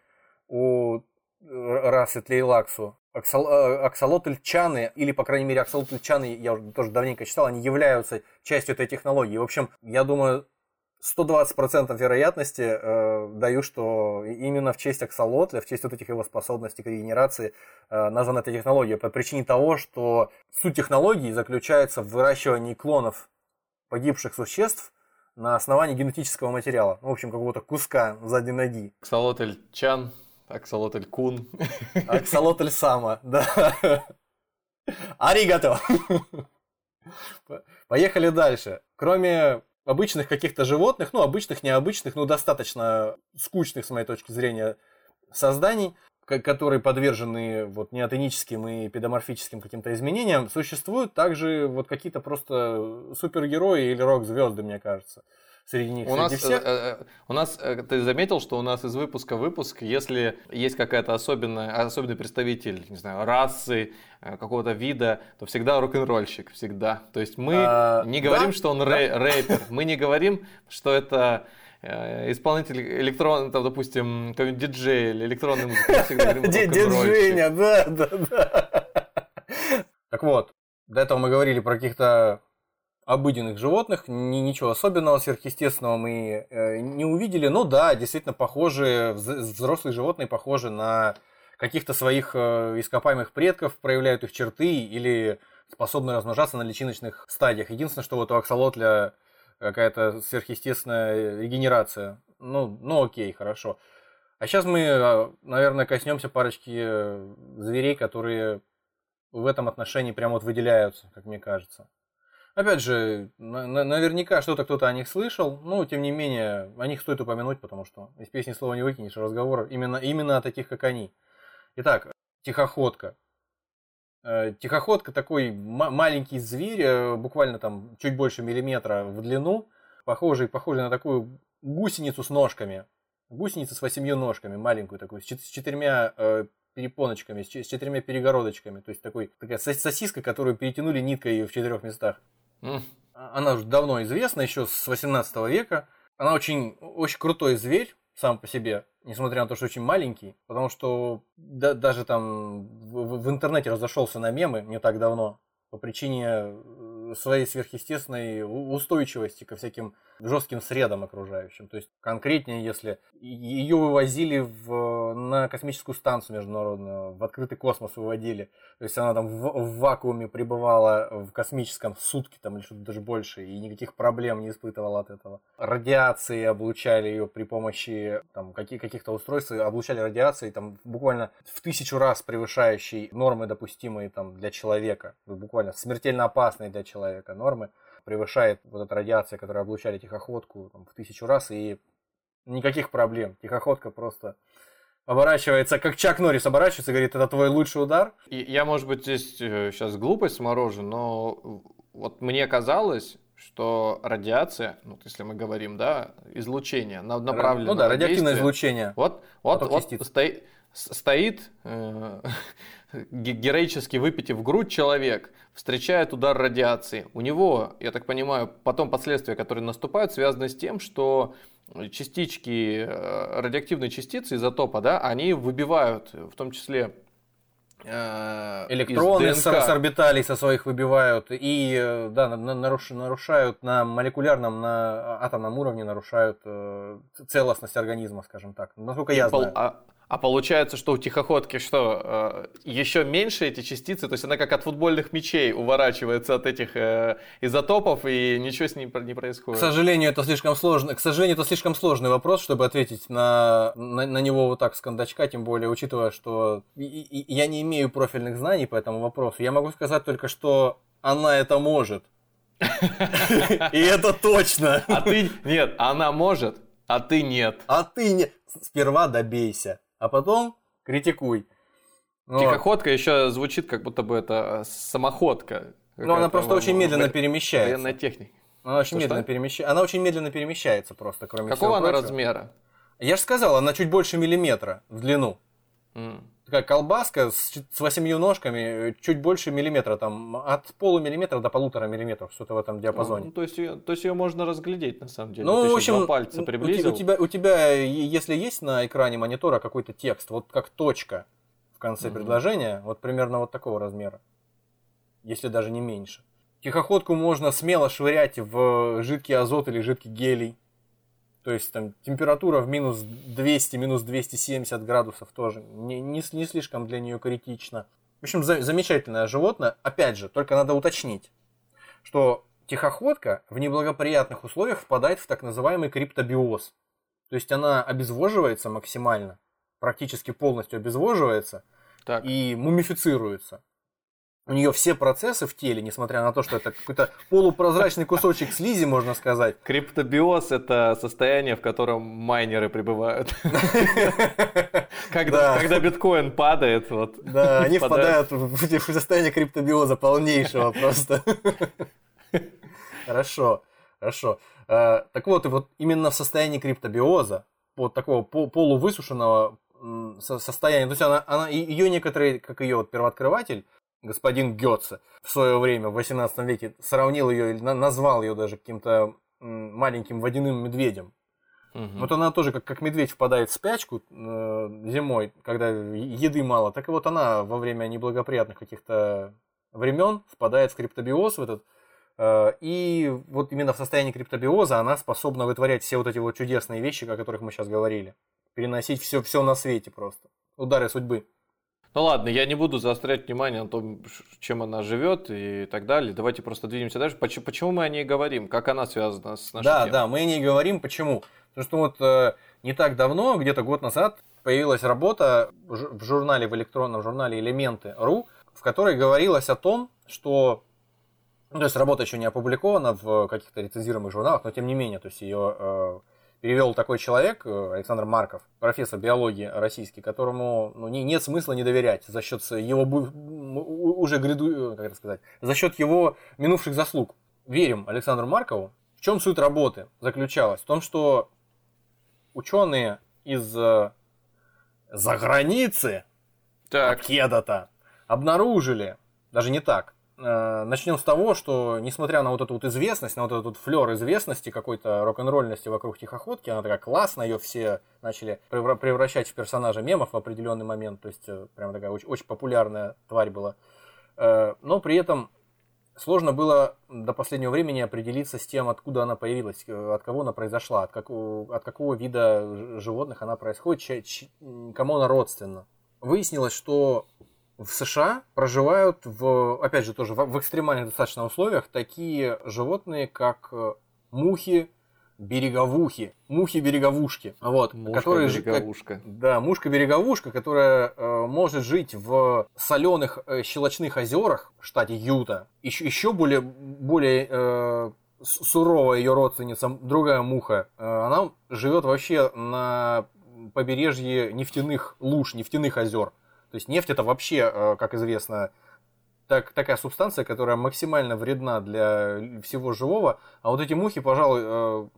у расы Тлейлаксу. Аксол, э, аксолотльчаны, или, по крайней мере, аксолотльчаны, я уже тоже давненько читал, они являются частью этой технологии. В общем, я думаю, 120% вероятности э, даю, что именно в честь аксолотля, в честь вот этих его способностей к регенерации э, названа эта технология по причине того, что суть технологии заключается в выращивании клонов погибших существ на основании генетического материала. В общем, какого-то куска сзади ноги. Аксолотль Чан, Аксолотль Кун. Аксолотль Сама, да. Аригато. Поехали дальше. Кроме обычных каких-то животных, ну, обычных, необычных, ну, достаточно скучных, с моей точки зрения, созданий, которые подвержены вот неотеническим и педоморфическим каким-то изменениям, существуют также вот какие-то просто супергерои или рок-звезды, мне кажется. Среди них, у среди нас, всех. Э, э, у нас, э, ты заметил, что у нас из выпуска в выпуск, если есть какая-то особенная, особенный представитель, не знаю, расы, какого-то вида, то всегда рок-н-ролльщик, всегда. То есть мы а, не говорим, да? что он да? рэпер, мы не говорим, что это Э, исполнитель электрон, там, допустим, какой-нибудь диджей или электронный музыки. Диджейня, да, да, да. Так вот, до этого мы говорили про каких-то обыденных животных, ничего особенного, сверхъестественного мы э, не увидели. Но да, действительно похожи, взрослые животные похожи на каких-то своих э, ископаемых предков, проявляют их черты или способны размножаться на личиночных стадиях. Единственное, что вот у аксолотля какая-то сверхъестественная регенерация. Ну, ну окей, хорошо. А сейчас мы, э, наверное, коснемся парочки э, зверей, которые в этом отношении прямо вот выделяются, как мне кажется. Опять же, наверняка что-то кто-то о них слышал, но тем не менее о них стоит упомянуть, потому что из песни слова не выкинешь, разговор именно, именно о таких, как они. Итак, тихоходка. Э, тихоходка такой маленький зверь, э, буквально там чуть больше миллиметра в длину, похожий, похожий на такую гусеницу с ножками. Гусеница с восемью ножками, маленькую такую, с четырьмя э, перепоночками, с четырьмя перегородочками. То есть такой, такая сосиска, которую перетянули ниткой в четырех местах. Mm. Она уже давно известна, еще с 18 века. Она очень, очень крутой зверь сам по себе, несмотря на то, что очень маленький, потому что да, даже там в, в интернете разошелся на мемы не так давно по причине своей сверхъестественной устойчивости ко всяким жестким средам окружающим. То есть конкретнее, если ее вывозили в, на космическую станцию международную, в открытый космос выводили, то есть она там в, в вакууме пребывала в космическом сутки там или что-то даже больше, и никаких проблем не испытывала от этого. Радиации облучали ее при помощи там, каких- каких-то устройств, облучали радиацией там буквально в тысячу раз превышающей нормы, допустимые там, для человека, буквально смертельно опасные для человека нормы превышает вот эта радиация, которая облучали тихоходку там, в тысячу раз, и никаких проблем. Тихоходка просто оборачивается, как Чак Норрис оборачивается, говорит, это твой лучший удар. И я, может быть, здесь сейчас э, глупость морожу, но вот мне казалось, что радиация, ну, если мы говорим, да, излучение, направлено Ну да, радиоактивное излучение. Вот, вот, вот стоит, стоит э, героически выпитив грудь человек, встречает удар радиации. У него, я так понимаю, потом последствия, которые наступают, связаны с тем, что частички, э, радиоактивные частицы изотопа, да, они выбивают, в том числе э, электроны с, с орбиталей со своих выбивают и э, да, нарушают на молекулярном, на атомном уровне нарушают целостность организма, скажем так. Насколько я знаю. А, а получается, что у тихоходки что, э, еще меньше эти частицы, то есть она как от футбольных мячей уворачивается от этих э, изотопов, и ничего с ней не происходит. К сожалению, это слишком сложно. К сожалению, это слишком сложный вопрос, чтобы ответить на, на, на него вот так с кондачка, тем более учитывая, что и, и, я не имею профильных знаний по этому вопросу. Я могу сказать только, что она это может. И это точно. А ты нет, она может, а ты нет. А ты нет. Сперва добейся а потом критикуй. Вот. Тихоходка еще звучит, как будто бы это самоходка. Ну, она просто очень медленно перемещается. Военная техника. Она очень, медленно перемещ... она очень медленно перемещается просто, кроме Какого всего она прочего. размера? Я же сказал, она чуть больше миллиметра в длину. Mm. Такая колбаска с, с восемью ножками, чуть больше миллиметра, там от полумиллиметра до полутора миллиметров, что-то в этом диапазоне. Ну, то, есть ее, то есть ее можно разглядеть на самом деле. Ну, Ты в общем, пальца приблизил. У, тебя, у тебя, если есть на экране монитора какой-то текст, вот как точка в конце mm-hmm. предложения, вот примерно вот такого размера, если даже не меньше. Тихоходку можно смело швырять в жидкий азот или жидкий гелий то есть там температура в минус 200, минус 270 градусов тоже не, не, не слишком для нее критично. В общем, за, замечательное животное. Опять же, только надо уточнить, что тихоходка в неблагоприятных условиях впадает в так называемый криптобиоз. То есть она обезвоживается максимально, практически полностью обезвоживается так. и мумифицируется у нее все процессы в теле, несмотря на то, что это какой-то полупрозрачный кусочек слизи, можно сказать. Криптобиоз – это состояние, в котором майнеры пребывают. Когда биткоин падает, вот. Да, они впадают в состояние криптобиоза полнейшего просто. Хорошо, хорошо. А, так вот, и вот именно в состоянии криптобиоза, вот такого полувысушенного состояния, то есть она, она ее некоторые, как ее первооткрыватель, господин Гетце в свое время, в 18 веке, сравнил ее, или назвал ее даже каким-то маленьким водяным медведем. Угу. Вот она тоже как, как медведь впадает в спячку э, зимой, когда еды мало, так и вот она во время неблагоприятных каких-то времен впадает в криптобиоз в этот, э, и вот именно в состоянии криптобиоза она способна вытворять все вот эти вот чудесные вещи, о которых мы сейчас говорили. Переносить все, все на свете просто. Удары судьбы. Ну ладно, я не буду заострять внимание на том, чем она живет и так далее. Давайте просто двинемся дальше. Почему, почему мы о ней говорим? Как она связана с нашей Да, темой? да, мы о ней говорим. Почему? Потому что вот э, не так давно, где-то год назад, появилась работа в журнале, в электронном журнале «Элементы.ру», в которой говорилось о том, что ну, то есть работа еще не опубликована в каких-то рецензируемых журналах, но тем не менее, то есть ее э, перевел такой человек, э, Александр Марков, профессор биологии российский, которому ну, не, нет смысла не доверять за счет его уже гряду, э, как это сказать, за счет его минувших заслуг. Верим Александру Маркову. В чем суть работы заключалась? В том, что ученые из э, за границы так. откуда-то обнаружили, даже не так, начнем с того, что несмотря на вот эту вот известность, на вот этот вот флер известности, какой-то рок-н-ролльности вокруг тихоходки, она такая классная, ее все начали превращать в персонажа мемов в определенный момент, то есть э, прям такая очень, очень популярная тварь была. Э, но при этом сложно было до последнего времени определиться с тем, откуда она появилась, от кого она произошла, от какого, от какого вида животных она происходит, кому она родственна. Выяснилось, что в США проживают, в, опять же, тоже в, экстремальных достаточно условиях такие животные, как э, мухи, береговухи, мухи-береговушки. Вот, которые, береговушка. Да, мушка-береговушка, которая э, может жить в соленых э, щелочных озерах в штате Юта. Еще, еще более, более э, суровая ее родственница, другая муха, э, она живет вообще на побережье нефтяных луж, нефтяных озер. То есть нефть это вообще, э, как известно, так, такая субстанция, которая максимально вредна для всего живого. А вот эти мухи, пожалуй, э,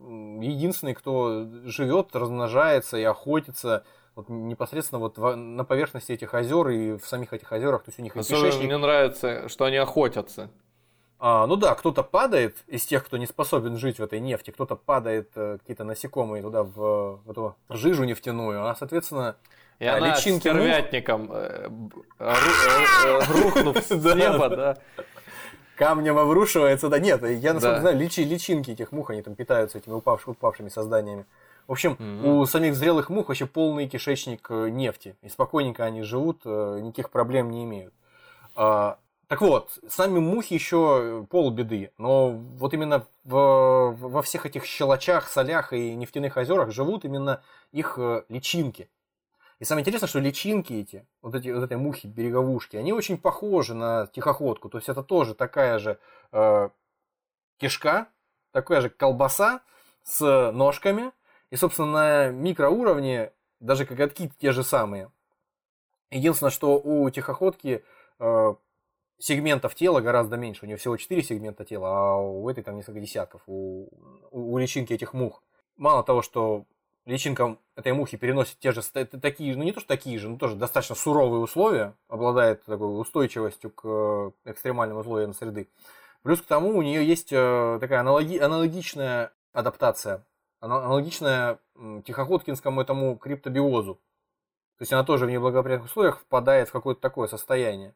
единственные, кто живет, размножается и охотится вот непосредственно вот на поверхности этих озер и в самих этих озерах. То есть у них Особенно кишечник... мне нравится, что они охотятся. А, ну да, кто-то падает из тех, кто не способен жить в этой нефти, кто-то падает, э, какие-то насекомые туда в, в эту жижу нефтяную, а, соответственно, и а она личинки стервятником, э, э, э, рухнув с неба, да. Камнем обрушивается, да нет, я на самом деле личи, личинки этих мух, они там питаются этими упавшими, упавшими созданиями. В общем, mm-hmm. у самих зрелых мух вообще полный кишечник нефти. И спокойненько они живут, никаких проблем не имеют. А, так вот, сами мухи еще полбеды, но вот именно в, во всех этих щелочах, солях и нефтяных озерах живут именно их личинки. И самое интересное, что личинки эти, вот эти вот этой мухи береговушки, они очень похожи на тихоходку. То есть это тоже такая же э, кишка, такая же колбаса с ножками. И, собственно, на микроуровне даже коготки те же самые. Единственное, что у тихоходки э, сегментов тела гораздо меньше. У нее всего 4 сегмента тела, а у этой там несколько десятков, у, у личинки этих мух. Мало того, что личинка этой мухи переносит те же такие, ну не то что такие же, но тоже достаточно суровые условия, обладает такой устойчивостью к э, экстремальным условиям среды. Плюс к тому у нее есть э, такая аналоги, аналогичная адаптация, аналогичная тихоходкинскому этому криптобиозу. То есть она тоже в неблагоприятных условиях впадает в какое-то такое состояние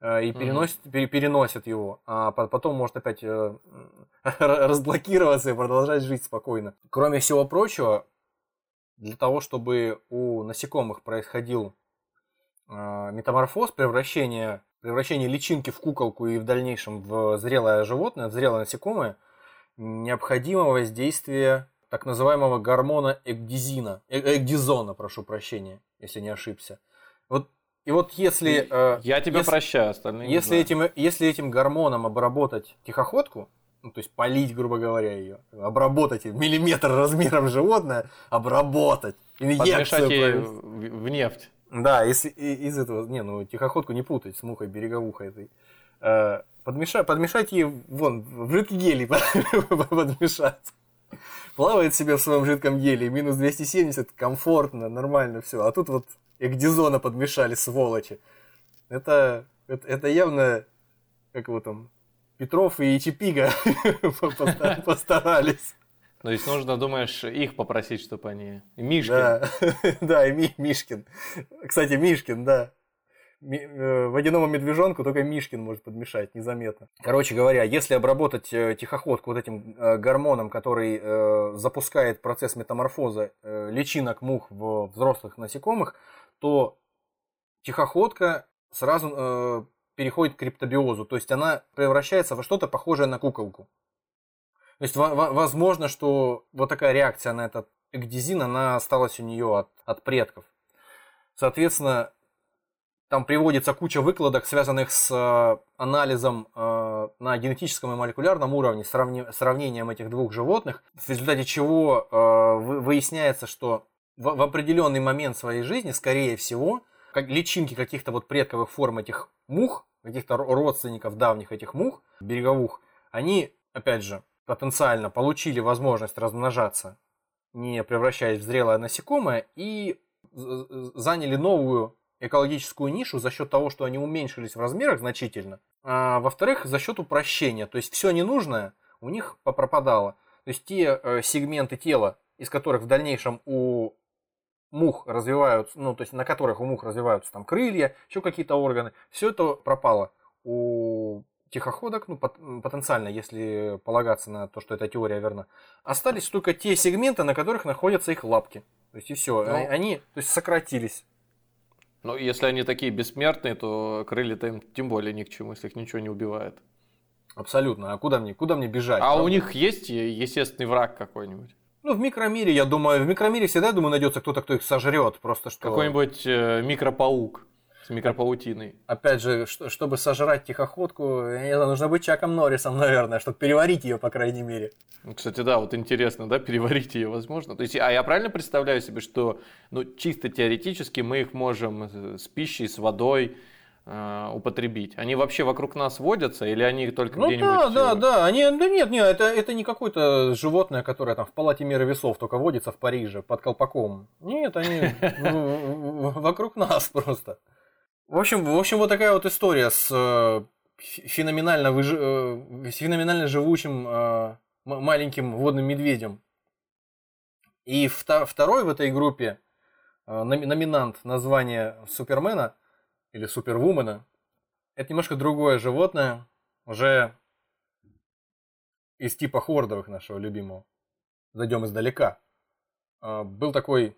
э, и переносит, mm-hmm. переносит его, а потом может опять разблокироваться и продолжать жить спокойно. Кроме всего прочего, для того, чтобы у насекомых происходил э, метаморфоз, превращение, превращение личинки в куколку и в дальнейшем в зрелое животное, в зрелое насекомое, необходимо воздействие так называемого гормона экдизина, э, экдизона, прошу прощения, если не ошибся. Вот и вот если... Э, Я тебя если, прощаю, остальные если этим, если этим гормоном обработать тихоходку, ну, то есть полить, грубо говоря, ее, обработать миллиметр размером животное, обработать, Подмешать ей в нефть. Да, из, из этого, не, ну тихоходку не путать с мухой береговухой этой. Э, подмешать, подмешать ей, вон, в жидкий гелий подмешать. Плавает себе в своем жидком геле, минус 270, комфортно, нормально все. А тут вот экдизона подмешали, сволочи. Это, это, это явно, как его там, Петров и Чипига постарались. Ну, есть нужно, думаешь, их попросить, чтобы они... Мишкин. Да, да и Мишкин. Кстати, Мишкин, да. Э, водяному медвежонку только Мишкин может подмешать, незаметно. Короче говоря, если обработать э, тихоходку вот этим э, гормоном, который запускает процесс метаморфоза личинок мух в взрослых насекомых, то тихоходка сразу э, переходит к криптобиозу, то есть она превращается во что-то похожее на куколку. То есть возможно, что вот такая реакция на этот экдизин, она осталась у нее от, от предков. Соответственно, там приводится куча выкладок, связанных с э, анализом э, на генетическом и молекулярном уровне, сравнением этих двух животных, в результате чего э, выясняется, что в определенный момент своей жизни, скорее всего, личинки каких-то вот предковых форм этих мух, каких-то родственников давних этих мух, береговых, они, опять же, потенциально получили возможность размножаться, не превращаясь в зрелое насекомое, и заняли новую экологическую нишу за счет того, что они уменьшились в размерах значительно, а во-вторых, за счет упрощения. То есть все ненужное у них попропадало. То есть те э, сегменты тела, из которых в дальнейшем у мух развиваются, ну, то есть на которых у мух развиваются там крылья, еще какие-то органы, все это пропало. У тихоходок, ну, потенциально, если полагаться на то, что эта теория верна, остались только те сегменты, на которых находятся их лапки. То есть и все. Ну, они то есть, сократились. Ну, если они такие бессмертные, то крылья-то им тем более ни к чему, если их ничего не убивает. Абсолютно. А куда мне, куда мне бежать? А правда? у них есть естественный враг какой-нибудь? Ну, в микромире, я думаю, в микромире всегда, я думаю, найдется кто-то, кто их сожрет. Просто что... Какой-нибудь э, микропаук с микропаутиной. Опять же, что, чтобы сожрать тихоходку, я не знаю, нужно быть Чаком Норрисом, наверное, чтобы переварить ее, по крайней мере. Ну, кстати, да, вот интересно, да, переварить ее возможно. То есть, а я правильно представляю себе, что, ну, чисто теоретически мы их можем с пищей, с водой, употребить? Они вообще вокруг нас водятся или они только ну, где-нибудь? Да, да, да. Они, да нет, нет, это, это не какое-то животное, которое там в палате меры весов только водится в Париже под колпаком. Нет, они вокруг нас просто. В общем, в общем, вот такая вот история с э, феноменально, выж... Э, феноменально живучим э, маленьким водным медведем. И второй в этой группе номинант названия Супермена или Супервумена это немножко другое животное, уже из типа хордовых нашего любимого. Зайдем издалека. Был такой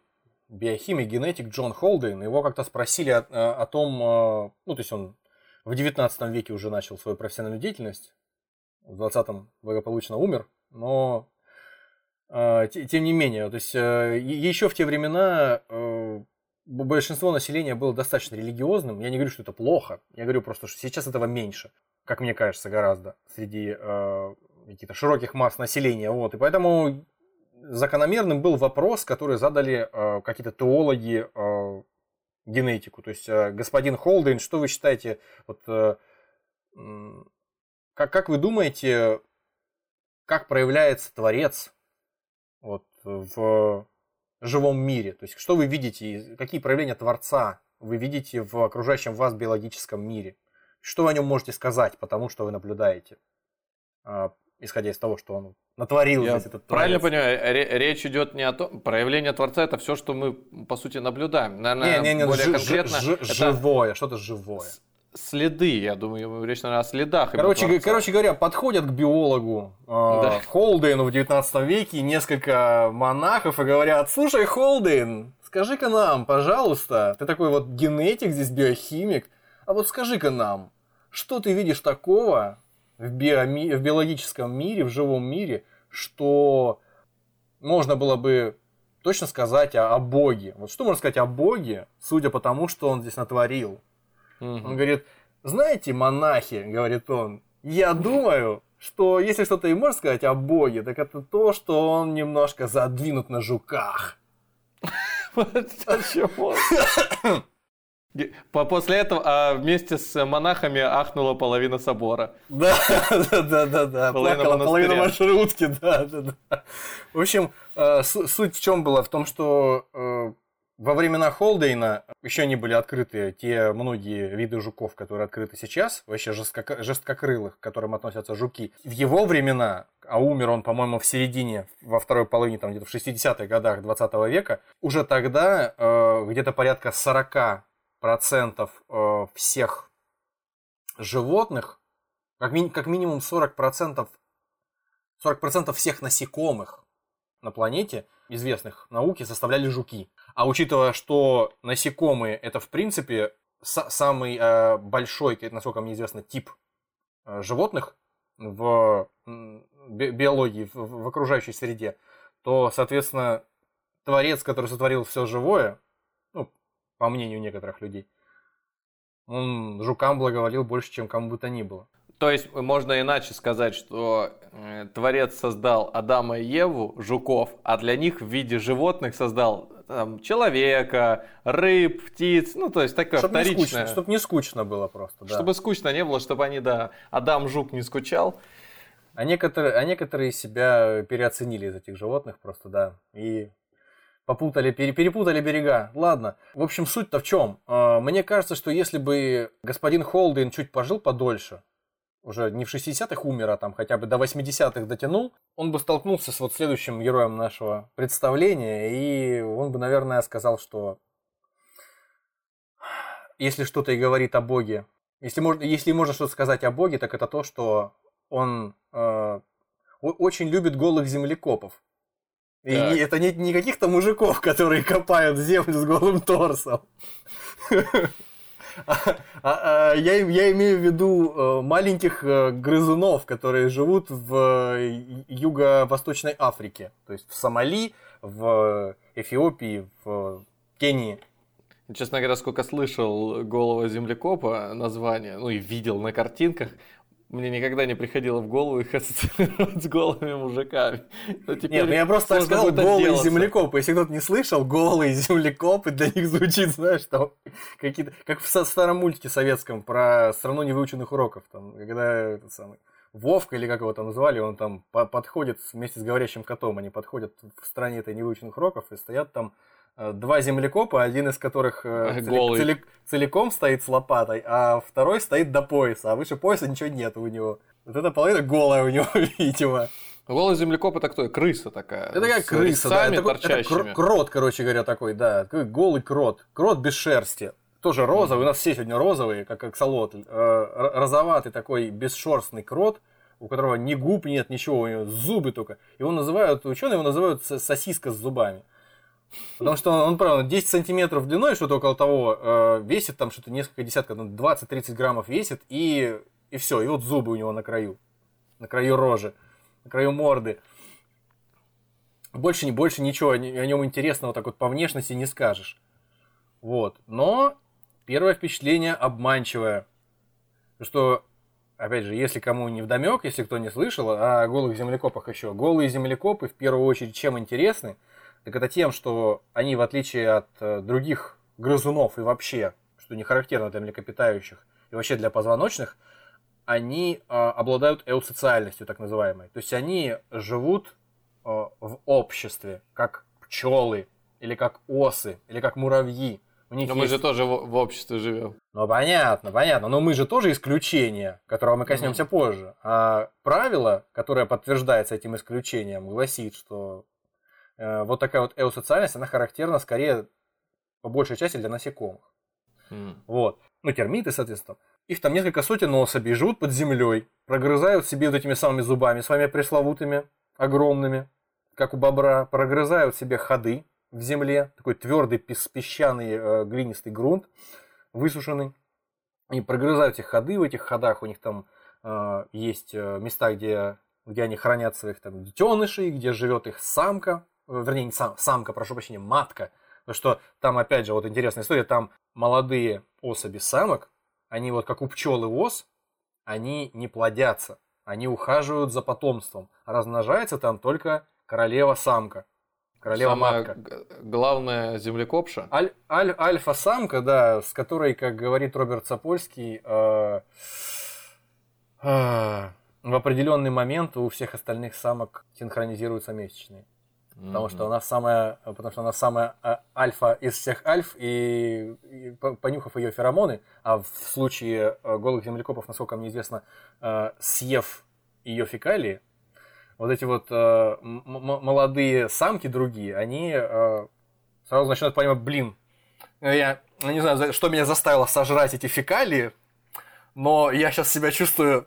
биохимик, генетик Джон Холден. Его как-то спросили о, о том, э, ну, то есть он в 19 веке уже начал свою профессиональную деятельность, в 20-м благополучно умер, но э, тем не менее, то есть э, еще в те времена большинство населения было достаточно религиозным. Я не говорю, что это плохо, я говорю просто, что сейчас этого меньше, как мне кажется, гораздо среди каких-то широких масс населения. Вот. И поэтому закономерным был вопрос, который задали э, какие-то теологи э, генетику. То есть, э, господин Холдейн, что вы считаете, вот, э, как, как вы думаете, как проявляется Творец вот, в живом мире? То есть, что вы видите, какие проявления Творца вы видите в окружающем вас биологическом мире? Что вы о нем можете сказать, потому что вы наблюдаете? А, исходя из того, что он натворил Я здесь этот Правильно понимаю, речь идет не о том, проявление Творца это все, что мы по сути наблюдаем. Наверное, не, не, не, более ж, конкретно ж, это живое, что-то живое. Следы, я думаю, речь, наверное, о следах. Короче, короче говоря, подходят к биологу э, да. Холдейну в 19 веке несколько монахов и говорят, слушай, Холдейн, скажи-ка нам, пожалуйста, ты такой вот генетик здесь, биохимик, а вот скажи-ка нам, что ты видишь такого, в, биоми... в биологическом мире, в живом мире, что можно было бы точно сказать о, о Боге. Вот что можно сказать о Боге, судя по тому, что он здесь натворил? Угу. Он говорит, знаете, монахи, говорит он, я думаю, что если что-то и можно сказать о Боге, так это то, что он немножко задвинут на жуках. Почему? После этого а вместе с монахами ахнула половина собора. Да, да, да, да, да. Плакала половина маршрутки, да, да, да. В общем, э, суть в чем была? В том, что э, во времена Холдейна еще не были открыты те многие виды жуков, которые открыты сейчас, вообще жесткокрылых, к которым относятся жуки. В его времена, а умер он, по-моему, в середине, во второй половине, там где-то в 60-х годах 20 века, уже тогда э, где-то порядка 40 процентов э, всех животных, как, ми, как минимум 40 процентов 40 процентов всех насекомых на планете, известных науке, составляли жуки. А учитывая, что насекомые это в принципе самый э, большой, насколько мне известно, тип э, животных в би биологии, в, в окружающей среде, то, соответственно, творец, который сотворил все живое, ну, по мнению некоторых людей, он жукам благоволил больше, чем кому бы то ни было. То есть можно иначе сказать, что э, Творец создал Адама и Еву, жуков, а для них в виде животных создал там, человека, рыб, птиц, ну то есть такое чтобы вторичное. Не скучно, чтобы не скучно было просто. Да. Чтобы скучно не было, чтобы они, да, Адам Жук не скучал. А некоторые, а некоторые себя переоценили из этих животных просто, да, и попутали, перепутали берега. Ладно. В общем, суть-то в чем? А, мне кажется, что если бы господин Холден чуть пожил подольше, уже не в 60-х умер, а там хотя бы до 80-х дотянул, он бы столкнулся с вот следующим героем нашего представления, и он бы, наверное, сказал, что если что-то и говорит о Боге, если можно, если можно что-то сказать о Боге, так это то, что он э, очень любит голых землекопов. И не, это не, не каких-то мужиков, которые копают землю с голым торсом. А, а, я, я имею в виду э, маленьких э, грызунов, которые живут в э, юго-восточной Африке. То есть в Сомали, в Эфиопии, в Кении. Честно говоря, сколько слышал голого землекопа название, ну и видел на картинках, мне никогда не приходило в голову их ассоциировать с голыми мужиками. Но Нет, ну я просто так сказал голый землекоп. Если кто-то не слышал, голый землекоп, и для них звучит, знаешь, там какие-то... Как в старом мультике советском про страну невыученных уроков. Там, когда этот самый... Вовка, или как его там называли, он там подходит вместе с говорящим котом, они подходят в стране этой невыученных уроков и стоят там два землекопа, один из которых э, Голый. Целик, целиком стоит с лопатой, а второй стоит до пояса, а выше пояса ничего нет у него. Вот эта половина голая у него, видимо. Голый землекоп это кто? Крыса такая. Это как крыса, да. Это, это крот, короче говоря, такой, да. Такой голый крот. Крот без шерсти. Тоже розовый. У нас все сегодня розовые, как аксолотль. Э, розоватый такой бесшерстный крот, у которого ни губ нет, ничего, у него зубы только. Его называют, ученые его называют сосиска с зубами. Потому что он, правда, 10 сантиметров длиной, что-то около того, э, весит там что-то несколько десятков, 20-30 ну, граммов весит, и, и все, и вот зубы у него на краю, на краю рожи, на краю морды. Больше, больше ничего о нем интересного так вот по внешности не скажешь. Вот. Но первое впечатление обманчивое. Что, опять же, если кому не вдомек, если кто не слышал, о голых землекопах еще. Голые землекопы в первую очередь чем интересны – так это тем, что они, в отличие от э, других грызунов и вообще, что не характерно для млекопитающих и вообще для позвоночных, они э, обладают эусоциальностью, так называемой. То есть они живут э, в обществе, как пчелы, или как осы, или как муравьи. У них но есть... мы же тоже в, в обществе живем. Ну, понятно, понятно. Но мы же тоже исключение, которого мы коснемся mm-hmm. позже. А правило, которое подтверждается этим исключением, гласит, что вот такая вот эосоциальность, она характерна скорее по большей части для насекомых. Mm. Вот. Ну, термиты, соответственно. Их там несколько сотен особей живут под землей, прогрызают себе вот этими самыми зубами, с вами пресловутыми, огромными, как у бобра, прогрызают себе ходы в земле, такой твердый песчаный э, глинистый грунт, высушенный. Они прогрызают эти ходы, в этих ходах у них там э, есть э, места, где, где они хранят своих там детенышей, где живет их самка, вернее, не сам, самка, прошу прощения, матка, потому что там, опять же, вот интересная история, там молодые особи самок, они вот как у пчелы ос, они не плодятся, они ухаживают за потомством, размножается там только королева-самка. Королева-матка. Главная землекопша? Аль, аль, альфа-самка, да, с которой, как говорит Роберт Сапольский, э, э, в определенный момент у всех остальных самок синхронизируются месячные. Потому что она самая, потому что она самая а, альфа из всех альф, и, и понюхав ее феромоны, а в случае э, голых землекопов, насколько мне известно, э, съев ее фекалии, вот эти вот э, молодые самки другие, они сразу начинают понимать, блин, я не знаю, что меня заставило сожрать эти фекалии, но я сейчас себя чувствую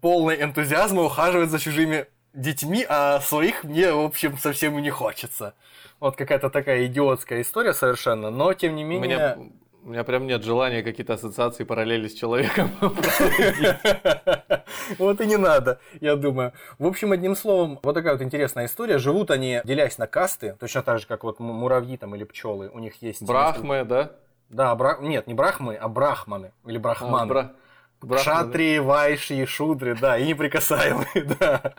полный энтузиазма ухаживать за чужими детьми, а своих мне, в общем, совсем и не хочется. Вот какая-то такая идиотская история совершенно, но тем не менее... Мне, У меня прям нет желания какие-то ассоциации, параллели с человеком. Вот и не надо, я думаю. В общем, одним словом, вот такая вот интересная история. Живут они, делясь на касты, точно так же, как вот муравьи там или пчелы. У них есть... Брахмы, да? Да, бра... нет, не брахмы, а брахманы или брахманы. А, Шатри, вайши, шудры, да, и неприкасаемые, да.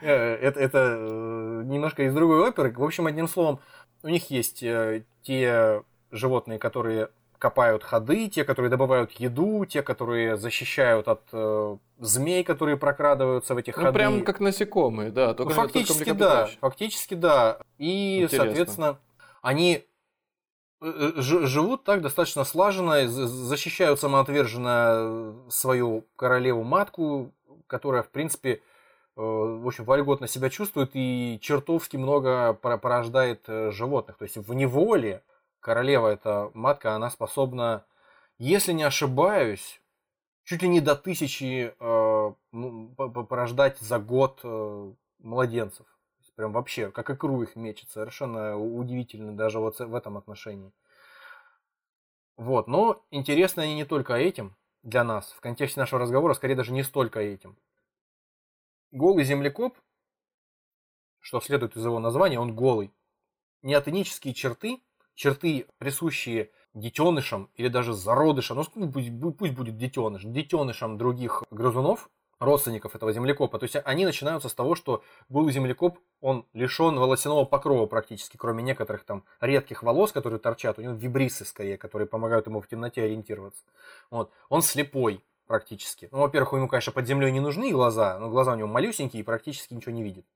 Э, это, это э, немножко из другой оперы. В общем, одним словом, у них есть э, те животные, которые копают ходы, те, которые добывают еду, те, которые защищают от э, змей, которые прокрадываются в этих ну, ходы. прям как насекомые, да. Только, фактически только да, фактически да. И, Интересно. соответственно, они живут так достаточно слаженно, защищают самоотверженно свою королеву-матку, которая, в принципе, в общем, вольготно себя чувствует и чертовски много порождает животных. То есть в неволе королева, эта матка, она способна, если не ошибаюсь, чуть ли не до тысячи э, порождать за год э, младенцев. Прям вообще, как икру их мечет. Совершенно удивительно даже вот в этом отношении. Вот, но интересно они не только этим для нас. В контексте нашего разговора, скорее даже не столько этим. Голый землекоп, что следует из его названия, он голый. Неотенические черты черты, присущие детенышам или даже зародышам, ну пусть, пусть будет детеныш, детенышам других грызунов, родственников этого землекопа. То есть они начинаются с того, что голый землекоп, он лишен волосяного покрова практически, кроме некоторых там редких волос, которые торчат, у него вибрисы скорее, которые помогают ему в темноте ориентироваться. Вот. Он слепой практически. Ну, во-первых, ему, конечно, под землей не нужны глаза, но глаза у него малюсенькие и практически ничего не видит.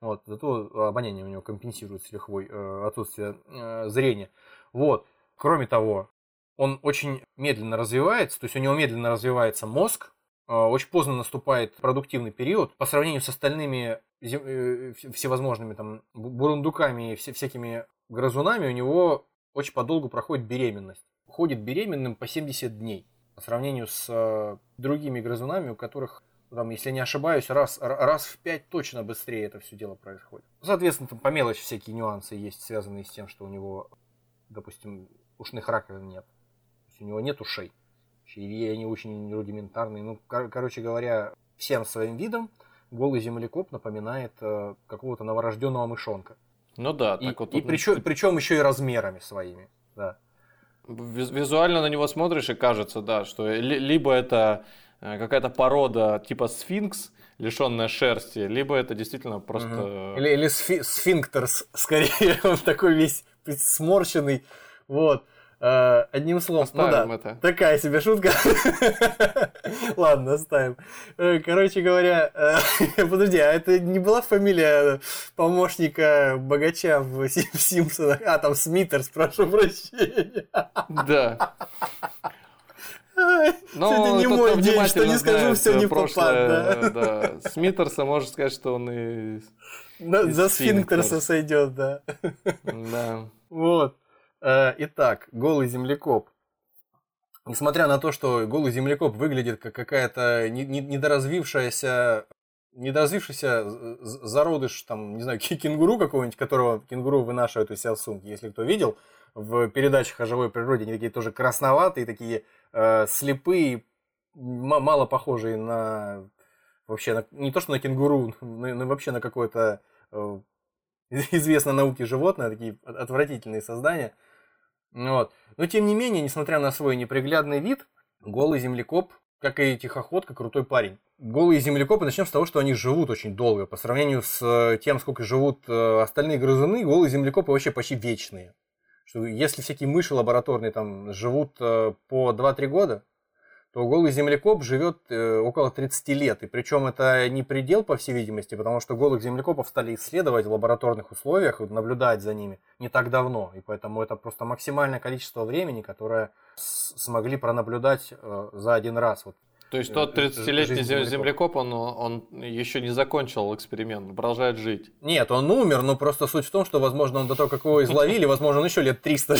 Вот, зато обоняние у него компенсирует с лихвой э, отсутствие э, зрения. Вот. Кроме того, он очень медленно развивается, то есть у него медленно развивается мозг, э, очень поздно наступает продуктивный период по сравнению с остальными э, всевозможными там бурундуками и вся, всякими грызунами, у него очень подолгу проходит беременность. Ходит беременным по 70 дней по сравнению с э, другими грызунами, у которых там, если не ошибаюсь, раз, раз в пять точно быстрее это все дело происходит. Соответственно, там по мелочи всякие нюансы есть, связанные с тем, что у него, допустим, ушных раковин нет. То есть у него нет ушей. И они очень рудиментарные. Ну, кор- короче говоря, всем своим видом голый землекоп напоминает э, какого-то новорожденного мышонка. Ну да, так и, вот. И причем, причем еще и размерами своими. Да. Визуально на него смотришь и кажется, да, что либо это Э, какая-то порода типа сфинкс, лишенная шерсти, либо это действительно просто... Угу. Или, или сфи- сфинктер, скорее, он такой весь сморщенный, вот. Э, одним словом, оставим ну да, это. такая себе шутка. Ладно, оставим. Э, короче говоря, подожди, а это не была фамилия помощника богача в Симпсонах? А, там Смитерс, прошу прощения. Да. Но Сегодня не мой день, что не скажу, все не прошлое, попад, да. да. Смитерса можно сказать, что он и... За сфинктерса сойдет, да. Да. Вот. Э, итак, голый землекоп. Несмотря на то, что голый землекоп выглядит как какая-то недоразвившаяся недоразвившийся зародыш, там, не знаю, кенгуру какого-нибудь, которого кенгуру вынашивают из себя в сумке, если кто видел, в передачах о живой природе, они такие тоже красноватые, такие э, слепые, мало похожие на вообще на, не то что на кенгуру, но, но вообще на какое-то э, известно науке животное, такие отвратительные создания. Вот. Но тем не менее, несмотря на свой неприглядный вид, голый землекоп, как и тихоходка, крутой парень. Голые землекопы, начнем с того, что они живут очень долго. По сравнению с э, тем, сколько живут э, остальные грызуны, голые землекопы вообще почти вечные что если всякие мыши лабораторные там живут э, по 2-3 года, то голый землекоп живет э, около 30 лет. И причем это не предел, по всей видимости, потому что голых землекопов стали исследовать в лабораторных условиях, наблюдать за ними не так давно. И поэтому это просто максимальное количество времени, которое смогли пронаблюдать э, за один раз. Вот то есть тот 30-летний э, землекоп, он, он еще не закончил эксперимент, продолжает жить. Нет, он умер, но просто суть в том, что, возможно, он до того, как его изловили, возможно, он еще лет 300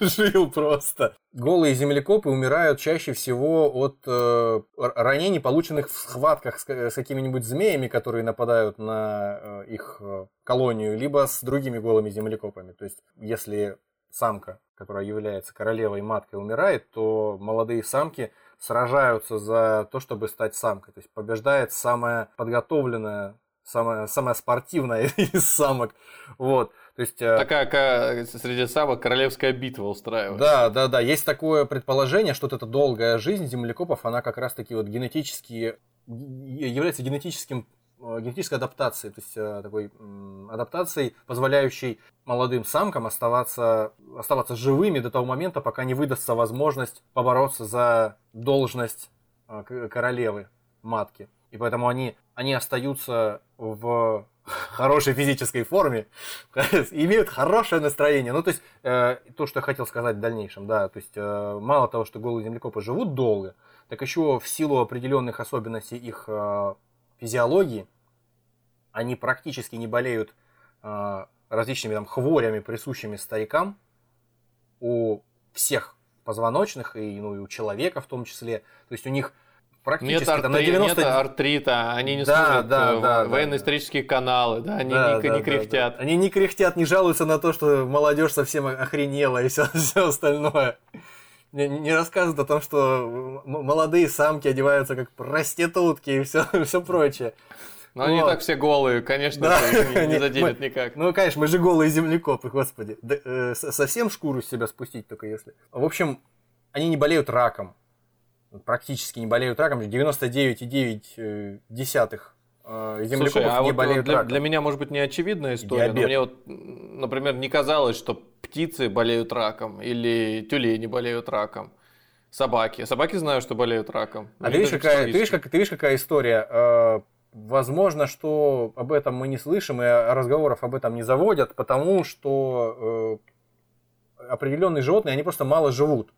жил просто. Голые землекопы умирают чаще всего от э, ранений, полученных в схватках с, с какими-нибудь змеями, которые нападают на э, их э, колонию, либо с другими голыми землекопами. То есть, если самка, которая является королевой и маткой, умирает, то молодые самки сражаются за то, чтобы стать самкой. То есть побеждает самая подготовленная, самая, самая спортивная из самок. Вот. То есть, э, Такая как, среди самок королевская битва устраивает. Да, да, да. Есть такое предположение, что вот эта долгая жизнь землекопов, она как раз-таки вот генетически является генетическим генетической адаптацией, то есть э, такой адаптацией, позволяющей молодым самкам оставаться, оставаться живыми до того момента, пока не выдастся возможность побороться за должность королевы, матки. И поэтому они, они остаются в хорошей физической форме, имеют хорошее настроение. Ну, то есть, э, то, что я хотел сказать в дальнейшем, да, то есть, э, мало того, что голые землекопы живут долго, так еще в силу определенных особенностей их э, физиологии, они практически не болеют э, различными там хворями, присущими старикам, у всех позвоночных, и, ну, и у человека в том числе. То есть, у них практически нет, артри... на 90... нет артрита, они не да, слушают да, да, военно-исторические да. каналы, да, они да, не, да, не кряхтят. Да, да. Они не кряхтят, не жалуются на то, что молодежь совсем охренела и все, все остальное. Не, не рассказывают о том, что молодые самки одеваются как проститутки и все, все прочее. Но вот. они так все голые, конечно, да. не, не заденет мы, никак. Ну, конечно, мы же голые землекопы, господи. Да, э, совсем шкуру с себя спустить только если. В общем, они не болеют раком практически не болеют раком, 99,9 землекопов Слушай, а не вот болеют для, раком. Для меня, может быть, не очевидная история, Диабет. но мне вот, например, не казалось, что птицы болеют раком или тюлени болеют раком. Собаки. Собаки знаю, что болеют раком. А ты видишь, какая, ты, видишь, как, ты видишь, какая история? Э, возможно, что об этом мы не слышим, и разговоров об этом не заводят, потому что э, определенные животные, они просто мало живут.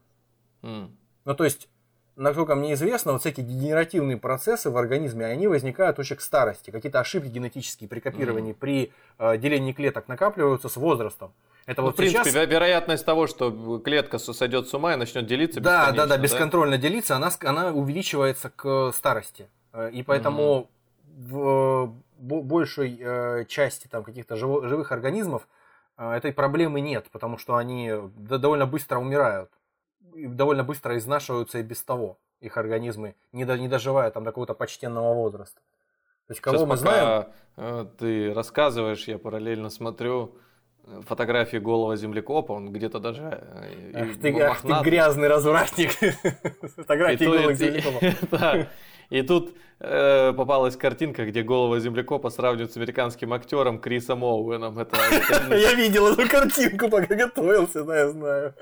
Mm. Ну, то есть, насколько мне известно, вот всякие дегенеративные процессы в организме, они возникают очень к старости. Какие-то ошибки генетические при копировании, mm. при э, делении клеток накапливаются с возрастом. Это ну, вот в принципе, сейчас... вероятность того, что клетка сойдет с ума и начнет делиться Да, да, да, бесконтрольно да? делиться, она, она увеличивается к старости. Э, и поэтому. В большей э, части там, каких-то живых организмов э, этой проблемы нет, потому что они довольно быстро умирают довольно быстро изнашиваются и без того их организмы, не, до, не доживая там до какого-то почтенного возраста. То есть, кого Сейчас мы знаем... Э, ты рассказываешь, я параллельно смотрю э, фотографии голого землекопа, он где-то даже... Э, ах, ты, ах ты грязный развратник! Фотографии голого землекопа. И тут э, попалась картинка, где голого землекопа сравнивают с американским актером Крисом Оуэном. Это, Я видел эту картинку, пока готовился, да, я знаю.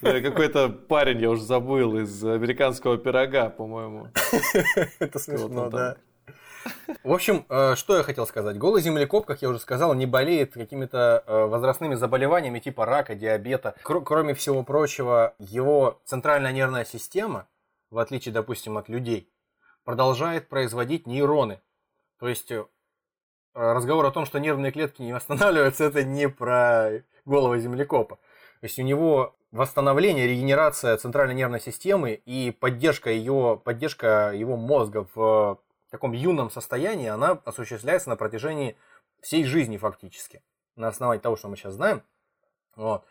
Какой-то парень, я уже забыл, из американского пирога, по-моему. Это смешно, да. В общем, э, что я хотел сказать. Голый землекоп, как я уже сказал, не болеет какими-то э, возрастными заболеваниями типа рака, диабета. Кроме всего прочего, его центральная нервная система в отличие, допустим, от людей, продолжает производить нейроны. То есть э, разговор о том, что нервные клетки не восстанавливаются, это не про голову землекопа. То есть у него восстановление, регенерация центральной нервной системы и поддержка ее, поддержка его мозга в таком юном состоянии, она осуществляется на протяжении всей жизни фактически. На основании того, что мы сейчас знаем. Вот.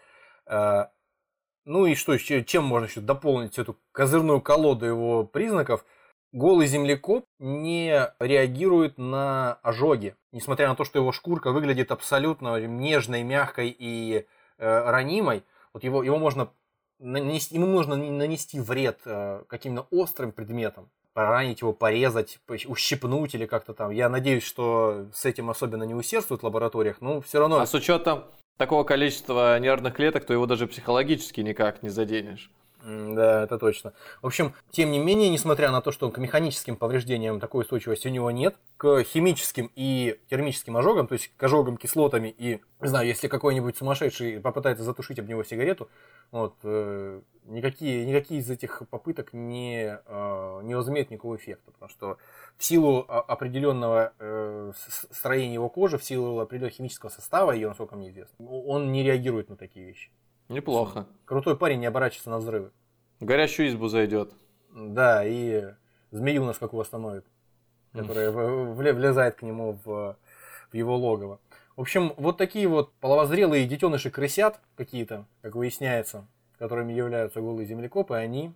Ну и что, чем можно еще дополнить эту козырную колоду его признаков? Голый землекоп не реагирует на ожоги, несмотря на то, что его шкурка выглядит абсолютно нежной, мягкой и э, ранимой. Вот его, его можно нанести, ему нужно нанести вред э, каким-то острым предметом, поранить его, порезать, ущипнуть или как-то там. Я надеюсь, что с этим особенно не усердствуют в лабораториях, но все равно. А с учетом такого количества нервных клеток, то его даже психологически никак не заденешь. Да, это точно. В общем, тем не менее, несмотря на то, что к механическим повреждениям такой устойчивости у него нет, к химическим и термическим ожогам, то есть к ожогам кислотами и, не знаю, если какой-нибудь сумасшедший попытается затушить об него сигарету, вот, э, никакие, никакие из этих попыток не, э, не возымеют никакого эффекта, потому что в силу определенного э, строения его кожи, в силу определенного химического состава ее, насколько мне известно, он не реагирует на такие вещи. Неплохо. Крутой парень не оборачивается на взрывы. В горящую избу зайдет. Да, и змею нас как остановит, которая влезает к нему в, в его логово. В В общем, вот такие вот половозрелые детеныши крысят какие-то, как выясняется, которыми являются голые землекопы, они,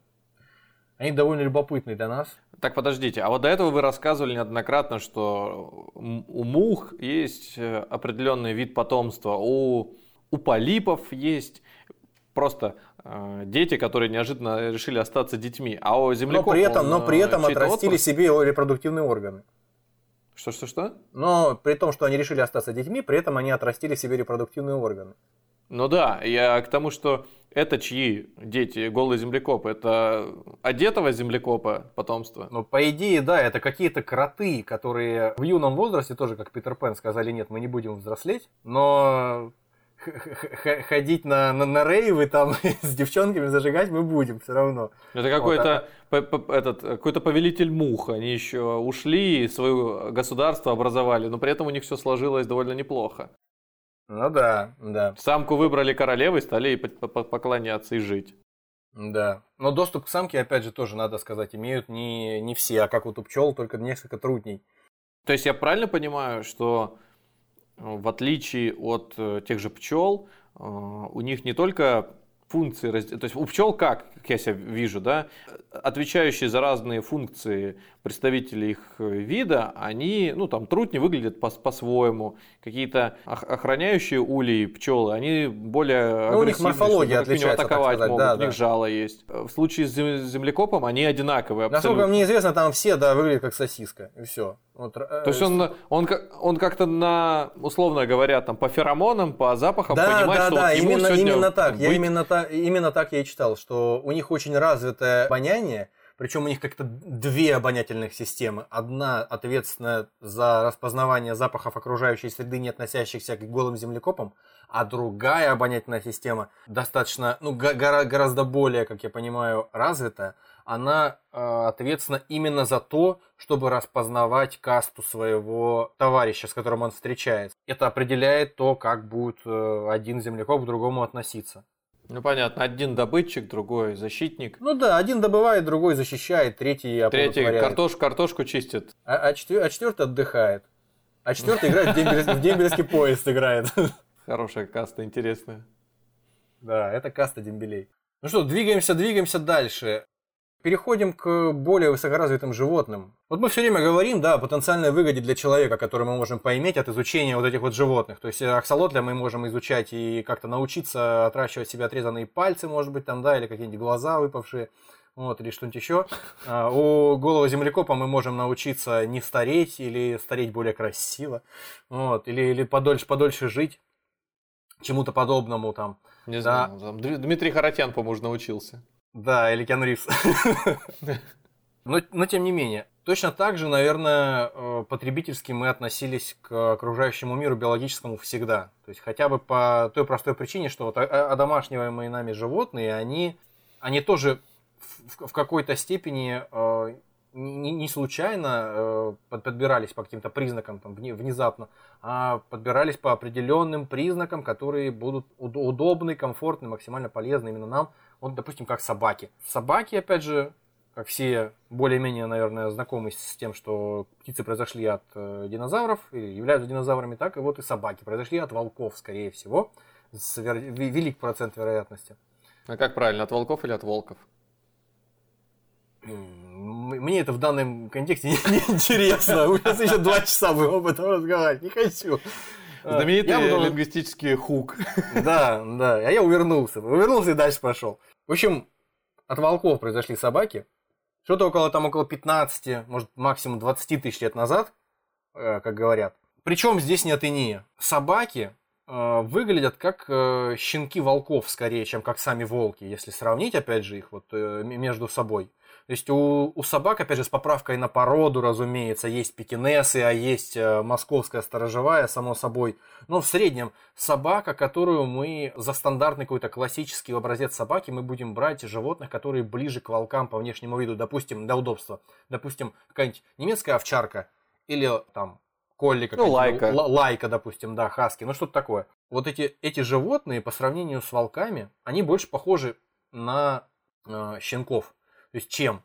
они довольно любопытны для нас. Так, подождите, а вот до этого вы рассказывали неоднократно, что у мух есть э, определенный вид потомства, у, у полипов есть просто э, дети, которые неожиданно решили остаться детьми, а у землекопов... Но при этом, он, но при этом отрастили отпуск? себе репродуктивные органы. Что-что-что? Но при том, что они решили остаться детьми, при этом они отрастили себе репродуктивные органы. Ну да, я к тому, что это чьи дети, голые землекопы? Это одетого землекопа потомство? Ну, по идее, да, это какие-то кроты, которые в юном возрасте тоже, как Питер Пен, сказали, нет, мы не будем взрослеть, но ходить на, на, на рейвы там с девчонками зажигать мы будем все равно. Это какой-то вот, а... этот какой-то повелитель мух. Они еще ушли и свое государство образовали, но при этом у них все сложилось довольно неплохо. Ну да, да. Самку выбрали королевой, стали поклоняться и жить. Да. Но доступ к самке, опять же, тоже, надо сказать, имеют не, не все, а как вот у пчел, только несколько трудней. То есть я правильно понимаю, что в отличие от э, тех же пчел, э, у них не только функции, то есть у пчел как, как я себя вижу, да, отвечающие за разные функции представители их э, вида, они, ну там трутни выглядят по- по-своему, какие-то охраняющие улей пчелы, они более ну, у них морфология чтобы, отличается, атаковать сказать, могут, да, у них да. жало есть. В случае с землекопом они одинаковые абсолютно. Насколько мне известно, там все, да, выглядят как сосиска, и все. Вот, то есть он, он, он как-то на, условно говоря, там по феромонам, по запахам да, понимает, да, что да, вот ему именно, сегодня именно так. быть... Я именно, та, именно так я и читал, что у них очень развитое обоняние, причем у них как-то две обонятельных системы. Одна ответственная за распознавание запахов окружающей среды, не относящихся к голым землекопам, а другая обонятельная система достаточно, ну, гора, гораздо более, как я понимаю, развитая. Она э, ответственна именно за то, чтобы распознавать касту своего товарища, с которым он встречается. Это определяет то, как будет э, один землекоп к другому относиться. Ну понятно, один добытчик, другой защитник. Ну да, один добывает, другой защищает, третий Третий картош, картошку чистит. А, а, четвер, а четвертый отдыхает. А четвертый играет в, дембель, в дембельский поезд играет. Хорошая каста, интересная. Да, это каста дембелей. Ну что, двигаемся, двигаемся дальше. Переходим к более высокоразвитым животным. Вот мы все время говорим, да, о потенциальной выгоде для человека, которую мы можем поиметь от изучения вот этих вот животных. То есть аксолотля мы можем изучать и как-то научиться отращивать себе отрезанные пальцы, может быть, там, да, или какие-нибудь глаза выпавшие, вот, или что-нибудь еще. А у голого землекопа мы можем научиться не стареть или стареть более красиво, вот, или, или подольше, подольше жить чему-то подобному там. Не знаю, да. там Дмитрий Харатьян, по-моему, научился. Да, или Кен Ривз. но, но тем не менее. Точно так же, наверное, э, потребительски мы относились к окружающему миру биологическому всегда. То есть хотя бы по той простой причине, что вот одомашниваемые нами животные, они, они тоже в, в какой-то степени э, не, не случайно э, подбирались по каким-то признакам там, внезапно, а подбирались по определенным признакам, которые будут удобны, комфортны, максимально полезны именно нам вот, допустим, как собаки. Собаки, опять же, как все более-менее, наверное, знакомы с тем, что птицы произошли от э, динозавров или являются динозаврами, так и вот и собаки произошли от волков, скорее всего, с вер... велик процент вероятности. А как правильно, от волков или от волков? Мне это в данном контексте не, не интересно. У нас еще два часа будем об этом разговаривать. Не хочу. Знаменитый буду... лингвистический хук. Да, да. А я увернулся. Увернулся и дальше пошел. В общем, от волков произошли собаки. Что-то около, там, около 15, может, максимум 20 тысяч лет назад, э, как говорят. Причем здесь не от иния. Собаки э, выглядят как э, щенки волков скорее, чем как сами волки, если сравнить, опять же, их вот э, между собой. То есть у, у собак, опять же, с поправкой на породу, разумеется, есть пекинесы, а есть э, московская сторожевая, само собой. Но в среднем собака, которую мы за стандартный какой-то классический образец собаки, мы будем брать животных, которые ближе к волкам по внешнему виду, допустим, для удобства. Допустим, какая-нибудь немецкая овчарка или там колли, ну, лайка. лайка, допустим, да, хаски, ну что-то такое. Вот эти, эти животные по сравнению с волками, они больше похожи на э, щенков. То есть чем?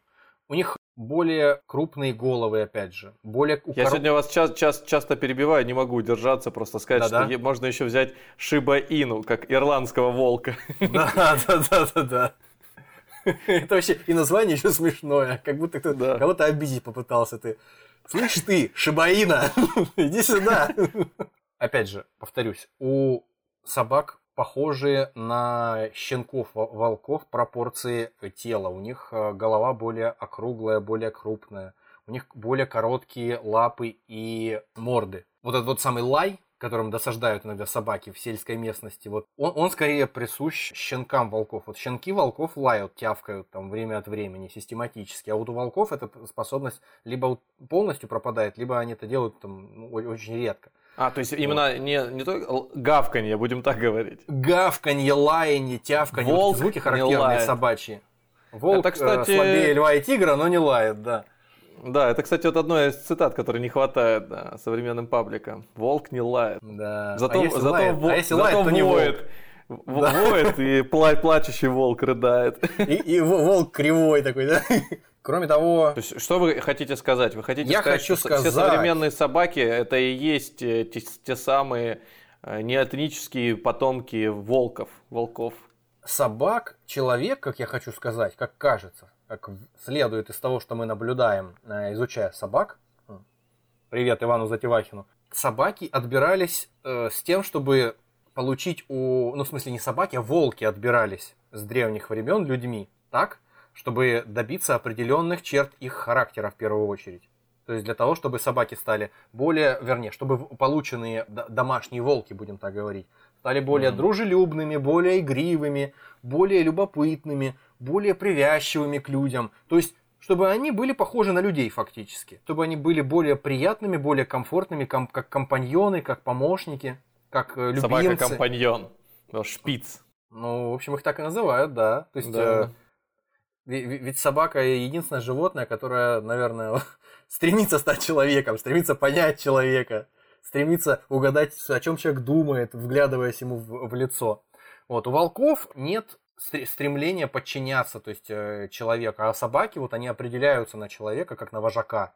у них более крупные головы, опять же. Более Я сегодня вас ча- ча- часто перебиваю, не могу удержаться, просто сказать, Да-да. что можно еще взять Шиба Ину, как ирландского волка. Да, да, да, да, да. Это вообще и название еще смешное, как будто кто Да. кого-то обидеть попытался ты. Слышь ты, Шибаина, иди сюда. Опять же, повторюсь, у собак похожие на щенков, во- волков пропорции тела. У них э, голова более округлая, более крупная. У них более короткие лапы и морды. Вот этот вот самый лай, которым досаждают иногда собаки в сельской местности, вот он, он скорее присущ щенкам волков. Вот щенки волков лают, тявкают там время от времени систематически, а вот у волков эта способность либо полностью пропадает, либо они это делают там ну, очень редко. А, то есть именно не, не только гавканье, будем так говорить. Гавканье, лаяние, тявканье, вот Волк эти звуки не характерные лает. собачьи. Волк Это, кстати- слабее льва и тигра, но не лает, да. Да, это, кстати, вот одной из цитат, которой не хватает да, современным пабликам. Волк не лает. да. Зато, а если зато, лает, во- а если зато лает, то не воет. Воет, и пла- плачущий волк рыдает. И, и во- волк кривой такой, да? Кроме того, То есть, что вы хотите сказать? Вы хотите Я сказать, хочу что со- все сказать- современные собаки это и есть э, те, те самые э, неэтнические потомки волков, волков. собак, человек, как я хочу сказать, как кажется, как следует из того, что мы наблюдаем, э, изучая собак. Привет Ивану Затевахину. Собаки отбирались э, с тем, чтобы получить у... Ну, в смысле, не собаки, а волки отбирались с древних времен людьми, так? Чтобы добиться определенных черт их характера в первую очередь. То есть для того, чтобы собаки стали более, вернее, чтобы полученные домашние волки, будем так говорить, стали более Мгм. дружелюбными, более игривыми, более любопытными, более привязчивыми к людям. То есть, чтобы они были похожи на людей фактически. Чтобы они были более приятными, более комфортными, ком- как компаньоны, как помощники, как э, любимцы. Собака-компаньон. Шпиц. Ну, в общем, их так и называют, да. То есть, Да. э, ведь собака единственное животное, которое, наверное, стремится стать человеком, стремится понять человека, стремится угадать, о чем человек думает, вглядываясь ему в, лицо. Вот, у волков нет стр- стремления подчиняться, то есть э, человеку, а собаки, вот они определяются на человека, как на вожака.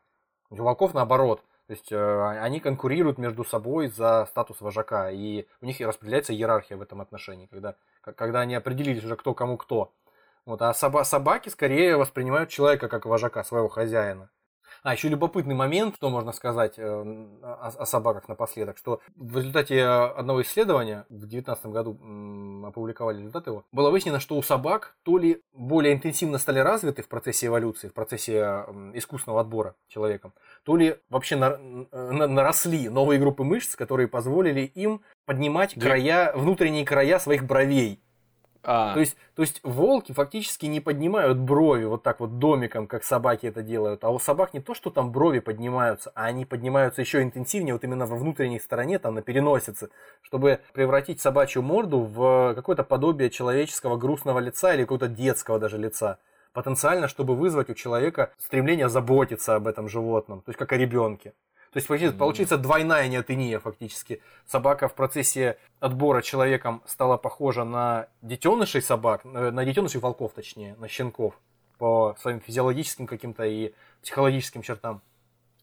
У волков наоборот. То есть э, они конкурируют между собой за статус вожака, и у них распределяется иерархия в этом отношении, когда, когда они определились уже кто кому кто. Вот, а соба- собаки скорее воспринимают человека как вожака, своего хозяина. А, еще любопытный момент, что можно сказать э, о, о собаках напоследок, что в результате э, одного исследования, в 2019 году м, опубликовали результаты его, было выяснено, что у собак то ли более интенсивно стали развиты в процессе эволюции, в процессе м, искусственного отбора человеком, то ли вообще на- на- наросли новые группы мышц, которые позволили им поднимать края, внутренние края своих бровей. А, То есть, то есть волки фактически не поднимают брови вот так вот домиком, как собаки это делают. А у собак не то, что там брови поднимаются, а они поднимаются еще интенсивнее, вот именно во внутренней стороне, там на переносице, чтобы превратить собачью морду в какое-то подобие человеческого грустного лица или какого-то детского даже лица. Потенциально, чтобы вызвать у человека стремление заботиться об этом животном, то есть как о ребенке. То есть получается, Мгм. получается двойная неотения фактически. Собака в процессе отбора человеком стала похожа на детенышей собак, э, на детенышей волков точнее, на щенков по своим физиологическим каким-то и психологическим чертам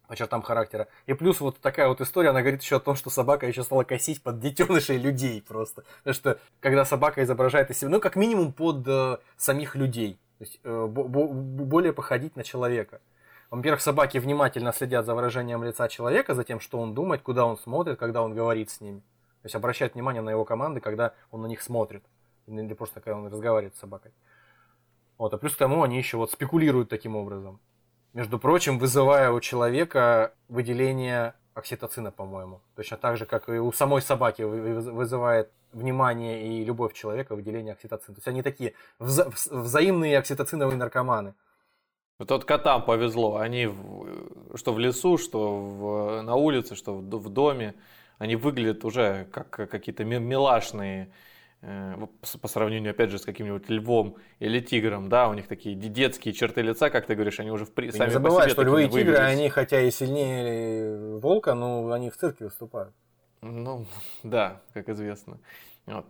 по чертам характера. И плюс вот такая вот история, она говорит еще о том, что собака еще стала косить под детенышей людей просто. Потому что когда собака изображает из себя, ну как минимум под э, самих людей, то есть э, бо- бо- более походить на человека. Во-первых, собаки внимательно следят за выражением лица человека, за тем, что он думает, куда он смотрит, когда он говорит с ними. То есть обращают внимание на его команды, когда он на них смотрит. Или просто когда он разговаривает с собакой. Вот, а плюс к тому они еще вот спекулируют таким образом. Между прочим, вызывая у человека выделение окситоцина, по-моему. Точно так же, как и у самой собаки вы- вы- вызывает внимание и любовь человека выделение окситоцина. То есть они такие вза- взаимные окситоциновые наркоманы. Вот вот котам повезло. Они в- что в лесу, что в- на улице, что в, в доме. Они выглядят уже как какие-то ми- милашные э, по сравнению, опять же, с каким-нибудь львом или тигром, да, у них такие де- детские черты лица, как ты говоришь, они уже в при... Сами не по забывай, себе что львы и тигры, они хотя и сильнее волка, но они в цирке выступают. Ну, да, как известно. Вот.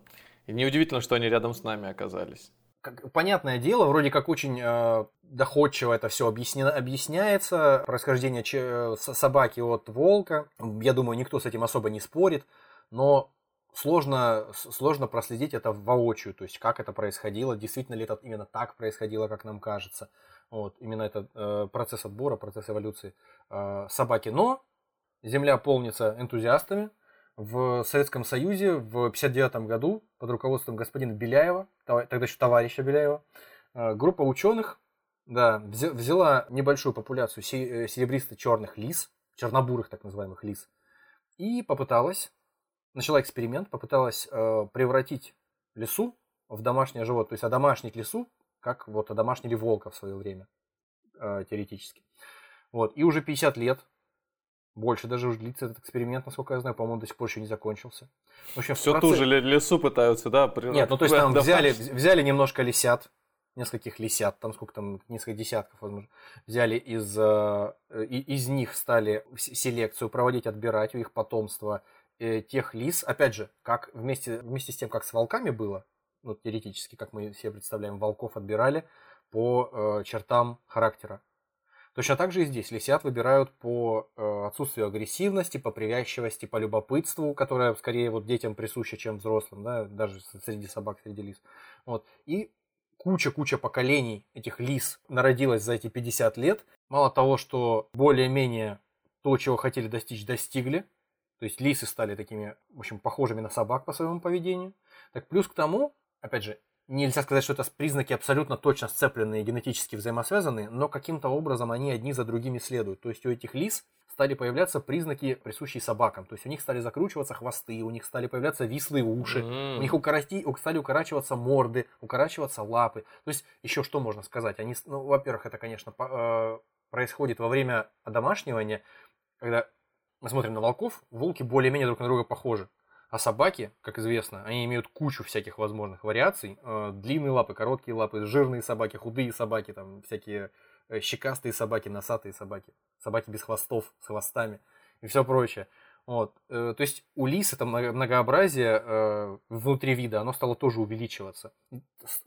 И неудивительно, что они рядом с нами оказались. Как- понятное дело, вроде как очень э, доходчиво это все объяснено, объясняется. Происхождение собаки от волка. Я думаю, никто с этим особо не спорит. Но сложно, сложно проследить это воочию, то есть как это происходило, действительно ли это именно так происходило, как нам кажется. Вот, именно этот э, процесс отбора, процесс эволюции э, собаки. Но Земля полнится энтузиастами. В Советском Союзе в 1959 году под руководством господина Беляева, тогда еще товарища Беляева, э, группа ученых да, взяла небольшую популяцию э, серебристо-черных лис, чернобурых так называемых лис, и попыталась начала эксперимент, попыталась э, превратить лису в домашнее животное, то есть одомашнить лису, как вот одомашнили волка в свое время, теоретически. Вот, и уже 50 лет, больше даже уже длится этот эксперимент, насколько я знаю, по-моему, до сих пор еще не закончился. В общем, Все процесс... ту же лесу пытаются, да? При... Нет, ну то есть там взяли, взяли немножко лисят, нескольких лисят, там сколько там, несколько десятков, возможно, взяли из, э, из них стали селекцию проводить, отбирать у их потомства э, тех лис, опять же, как вместе, вместе с тем, как с волками было, ну, теоретически, как мы себе представляем, волков отбирали по э, чертам характера. Точно так же и здесь лисят выбирают по э, отсутствию агрессивности, по привязчивости, по любопытству, которое скорее вот детям присуще, чем взрослым, да, даже среди собак, среди лис. Вот. И куча-куча поколений этих лис народилась за эти 50 лет. Мало того, что более-менее то, чего хотели достичь, достигли, то есть лисы стали такими, в общем, похожими на собак по своему поведению. Так плюс к тому, опять же, нельзя сказать, что это признаки абсолютно точно сцепленные, генетически взаимосвязанные, но каким-то образом они одни за другими следуют. То есть у этих лис стали появляться признаки, присущие собакам. То есть у них стали закручиваться хвосты, у них стали появляться вислые уши, mm-hmm. у них укорости, стали укорачиваться морды, укорачиваться лапы. То есть еще что можно сказать? Они, ну, во-первых, это, конечно, э, происходит во время одомашнивания, когда мы смотрим на волков, волки более-менее друг на друга похожи. А собаки, как известно, они имеют кучу всяких возможных вариаций. Э, длинные лапы, короткие лапы, жирные собаки, худые собаки, там всякие э, щекастые собаки, носатые собаки, собаки без хвостов, с хвостами и все прочее. Вот. Э, то есть у лис это многообразие внутри вида, оно стало тоже увеличиваться.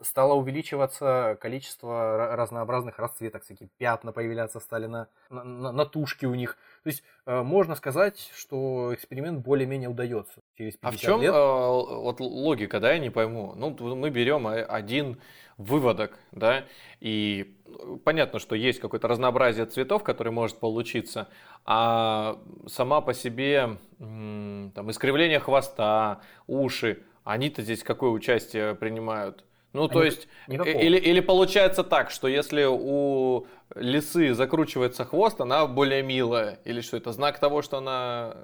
Стало увеличиваться количество разнообразных расцветок, всякие пятна появляться стали на, на, на тушке у них. То есть э, можно сказать, что эксперимент более-менее удается через 50 А в чем лет. вот логика, да, я не пойму. Ну, мы берем один выводок, да, и понятно, что есть какое-то разнообразие цветов, которое может получиться, а сама по себе там, искривление хвоста, уши, они-то здесь какое участие принимают? Ну, то есть, или, или получается так, что если у лисы закручивается хвост, она более милая, или что это знак того, что она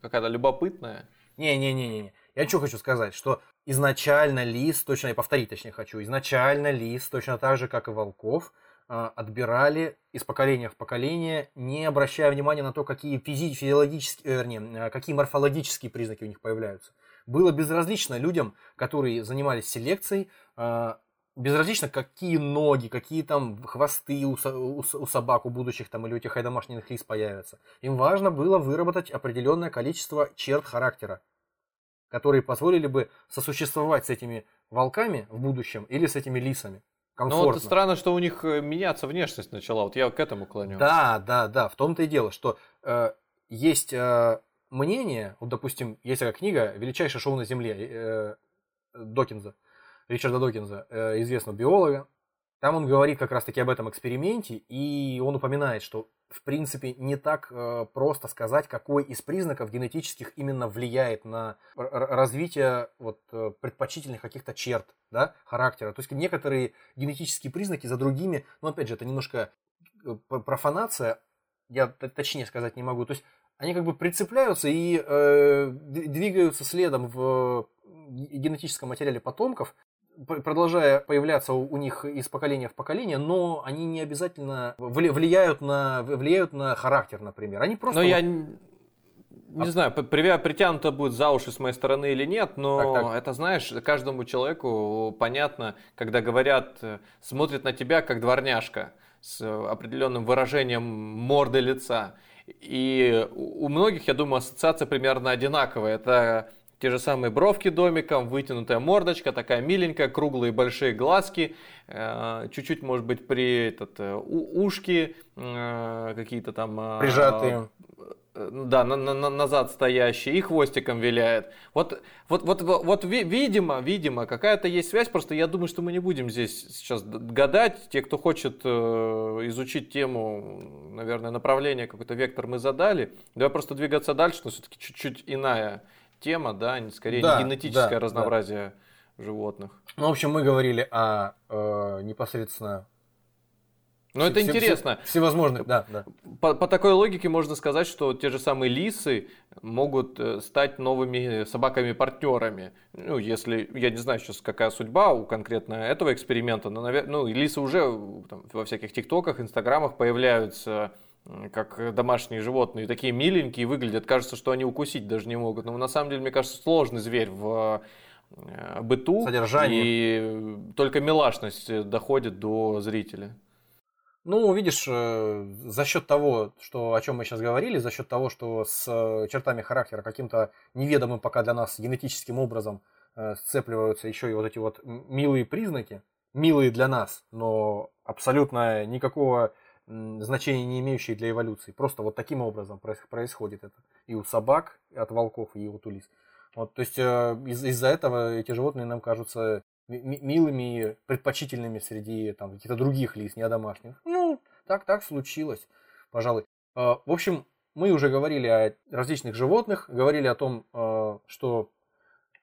какая-то любопытная? Не-не-не-не. Я что хочу сказать, что изначально лис, точно я повторить точнее хочу, изначально лис, точно так же, как и волков, а, отбирали из поколения в поколение, не обращая внимания на то, какие физи- физиологические, э, вернее, а, какие морфологические признаки у них появляются. Было безразлично людям, которые занимались селекцией, а, безразлично, какие ноги, какие там хвосты у, у, у собак, у будущих там или у тех домашних лис появятся. Им важно было выработать определенное количество черт характера, которые позволили бы сосуществовать с этими волками в будущем или с этими лисами. Комфортно. Ну вот странно, что у них э, меняться внешность начала. Вот я к этому клоню. Да, да, да. В том-то и дело, что э, есть э, мнение, вот, допустим, есть такая книга «Величайшее шоу на Земле» э, Докинза, Ричарда Докинза, э, известного биолога. Там он говорит как раз-таки об этом эксперименте, и он упоминает, что в принципе не так э, просто сказать, какой из признаков генетических именно влияет на развитие вот, предпочтительных каких-то черт да, характера. То есть некоторые генетические признаки за другими, но опять же, это немножко профанация, я точнее сказать не могу. То есть они как бы прицепляются и э, двигаются следом в генетическом материале потомков, продолжая появляться у них из поколения в поколение, но они не обязательно влияют на, влияют на характер, например. Они просто... Но я не а... знаю, притянуто будет за уши с моей стороны или нет, но так, так. это, знаешь, каждому человеку понятно, когда говорят, э, смотрят на тебя как дворняжка с определенным выражением морды лица. И у многих, я думаю, ассоциация примерно одинаковая. Это те же самые бровки домиком, вытянутая мордочка, такая миленькая, круглые большие глазки, э, чуть-чуть, может быть, при этот, э, ушки э, какие-то там... Прижатые. Да, на, на, назад стоящий и хвостиком виляет. Вот, вот, вот, вот, вот видимо, видимо, какая-то есть связь. Просто я думаю, что мы не будем здесь сейчас гадать. Те, кто хочет изучить тему, наверное, направление, какой-то вектор мы задали. Давай просто двигаться дальше, но все-таки чуть-чуть иная тема, да, скорее да, не генетическое да, разнообразие да. животных. Ну, в общем, мы говорили о э, непосредственно ну, это интересно. Все, всевозможных, да, да. По, по такой логике можно сказать, что те же самые лисы могут э, стать новыми собаками-партнерами. Ну, если, я не знаю сейчас, какая судьба у конкретно этого эксперимента, но, наверное, ну, лисы уже там, во всяких тиктоках, инстаграмах появляются как домашние животные, такие миленькие выглядят. Кажется, что они укусить даже не могут. Но на самом деле, мне кажется, сложный зверь в э, быту. Содержании. И только милашность доходит до зрителя. Ну, видишь, э, за счет того, что, о чем мы сейчас говорили, за счет того, что с э, чертами характера каким-то неведомым пока для нас генетическим образом сцепливаются еще и вот эти вот милые признаки, милые для нас, но абсолютно никакого значения не имеющие для эволюции. Просто вот таким образом происходит это. И у собак, и от волков, и у тулис. Вот, то есть э, из- из-за этого эти животные нам кажутся милыми и предпочтительными среди там, каких-то других лис, не домашних. Ну, так, так случилось, пожалуй. Э, в общем, мы уже говорили о различных животных, говорили о том, э, что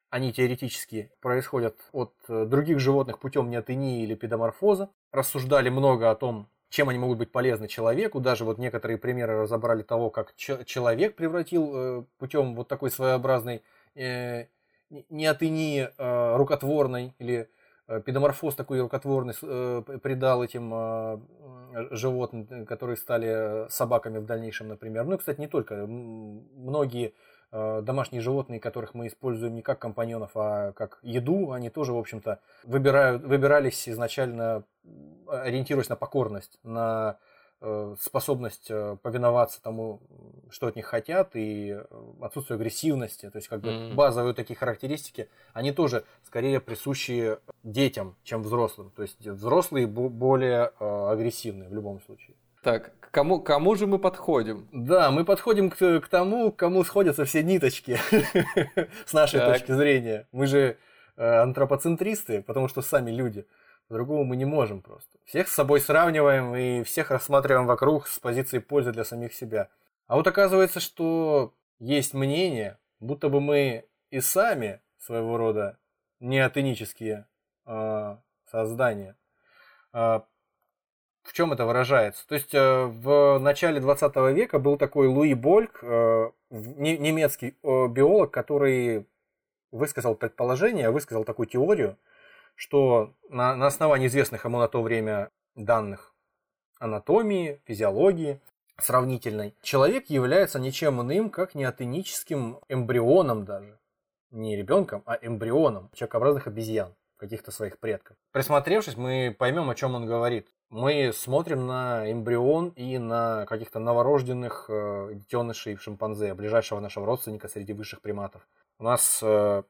они теоретически происходят от других животных путем неотении или педоморфоза. Рассуждали много о том, чем они могут быть полезны человеку. Даже вот некоторые примеры разобрали того, как человек превратил э, путем вот такой своеобразной э, неотынии э, рукотворной или э, педоморфоз такой рукотворный э, придал этим э, животным, которые стали собаками в дальнейшем, например. Ну и, кстати, не только. Многие Э, домашние животные, которых мы используем не как компаньонов, а как еду, они тоже, в общем-то, выбирают, выбирались изначально, ориентируясь на покорность, на э, способность э, повиноваться тому, что от них хотят, и отсутствие агрессивности, то есть как бы mm-hmm. базовые такие характеристики, они тоже скорее присущи детям, чем взрослым. То есть взрослые более агрессивные в любом случае. Так, к кому, кому же мы подходим? Да, мы подходим к, к тому, к кому сходятся все ниточки с нашей так. точки зрения. Мы же э, антропоцентристы, потому что сами люди. По-другому мы не можем просто. Всех с собой сравниваем и всех рассматриваем вокруг с позиции пользы для самих себя. А вот оказывается, что есть мнение, будто бы мы и сами своего рода неотенические э, создания. Э, в чем это выражается? То есть э, в начале 20 века был такой Луи Больк, э, немецкий э, биолог, который высказал предположение, высказал такую теорию, что на, на основании известных ему на то время данных анатомии, физиологии, сравнительной, человек является ничем иным, как неотеническим эмбрионом даже. Не ребенком, а эмбрионом человекообразных обезьян каких-то своих предков. Присмотревшись, мы поймем, о чем он говорит мы смотрим на эмбрион и на каких-то новорожденных э, детенышей шимпанзе, ближайшего нашего родственника среди высших приматов. У нас э,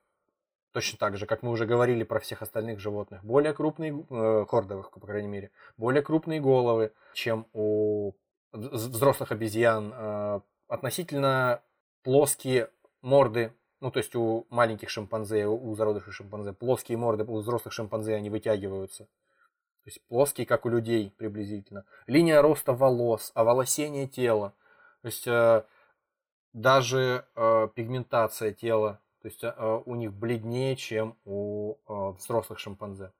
точно так же, как мы уже говорили про всех остальных животных, более крупные, э, хордовых, по крайней мере, более крупные головы, чем у взрослых обезьян, э, относительно плоские морды, ну, то есть у маленьких шимпанзе, у зародышей шимпанзе, плоские морды у взрослых шимпанзе, они вытягиваются. То есть плоский, как у людей приблизительно. Линия роста волос, оволосение тела. То есть э, даже э, пигментация тела, то есть э, у них бледнее, чем у э, взрослых шимпанзе.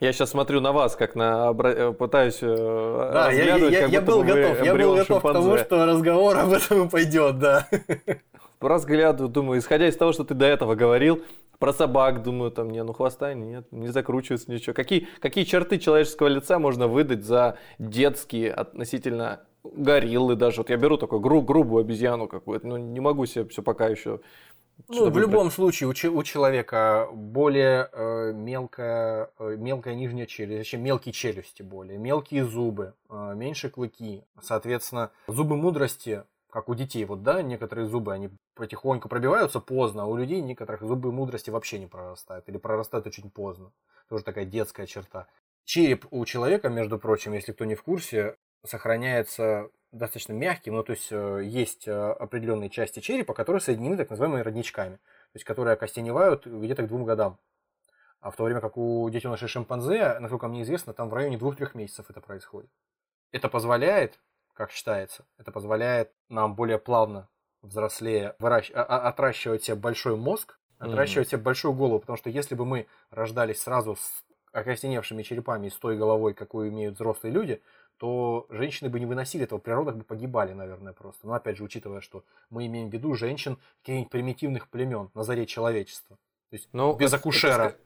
Я сейчас смотрю на вас, как на э, пытаюсь э, да, я, я, я, я был готов, я был готов к тому, что разговор об этом пойдет, да. Разгляду, думаю, исходя из того, что ты до этого говорил, про собак думаю, там, не, ну хвоста нет, не закручивается ничего. Какие, какие черты человеческого лица можно выдать за детские относительно гориллы даже? Вот я беру такую гру, грубую обезьяну какую-то, ну не могу себе все пока еще ну, в любом случае, у, у человека более э, мелкая, э, мелкая нижняя челюсть, зачем мелкие челюсти более, мелкие зубы, э, меньше клыки. Соответственно, зубы мудрости как у детей, вот, да, некоторые зубы, они потихоньку пробиваются поздно, а у людей некоторых зубы мудрости вообще не прорастают, или прорастают очень поздно. Тоже такая детская черта. Череп у человека, между прочим, если кто не в курсе, сохраняется достаточно мягким, ну, то есть э, есть э, определенные части черепа, которые соединены так называемыми родничками, то есть которые окостеневают где-то к двум годам. А в то время как у детенышей шимпанзе, насколько мне известно, там в районе двух-трех месяцев это происходит. Это позволяет, как считается, это позволяет нам более плавно взрослее выращ... А, а, отращивать себе большой мозг, отращивать mm-hmm. себе большую голову, потому что если бы мы рождались сразу с окостеневшими черепами и с той головой, какую имеют взрослые люди, то женщины бы не выносили этого, природа бы погибали, наверное, просто. Но опять же, учитывая, что мы имеем в виду женщин каких-нибудь примитивных племен на заре человечества. То есть ну, без акушера. Это,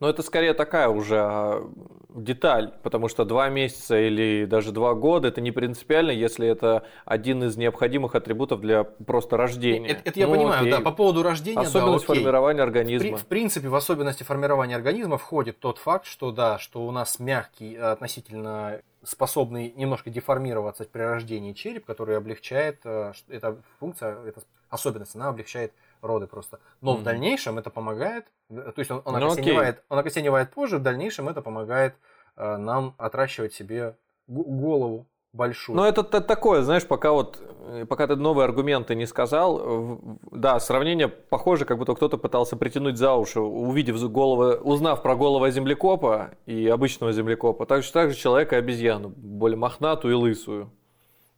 но это скорее такая уже а, деталь, потому что два месяца или даже два года это не принципиально, если это один из необходимых атрибутов для просто рождения. Это, это я ну, понимаю, окей. да, по поводу рождения. Особенность да, формирования организма. В, в принципе, в особенности формирования организма входит тот факт, что да, что у нас мягкий относительно способный немножко деформироваться при рождении череп, который облегчает, э, эта функция, эта особенность, она облегчает роды просто. Но mm-hmm. в дальнейшем это помогает, то есть он, он, ну, окостеневает, он окостеневает позже, в дальнейшем это помогает э, нам отращивать себе голову большую. Ну, это, такое, знаешь, пока вот, э, пока ты новые аргументы не сказал, да, сравнение похоже, как будто кто-то пытался притянуть за уши, увидев голову, узнав про голову землекопа и обычного землекопа, так же, так же человека и обезьяну, более мохнатую и лысую,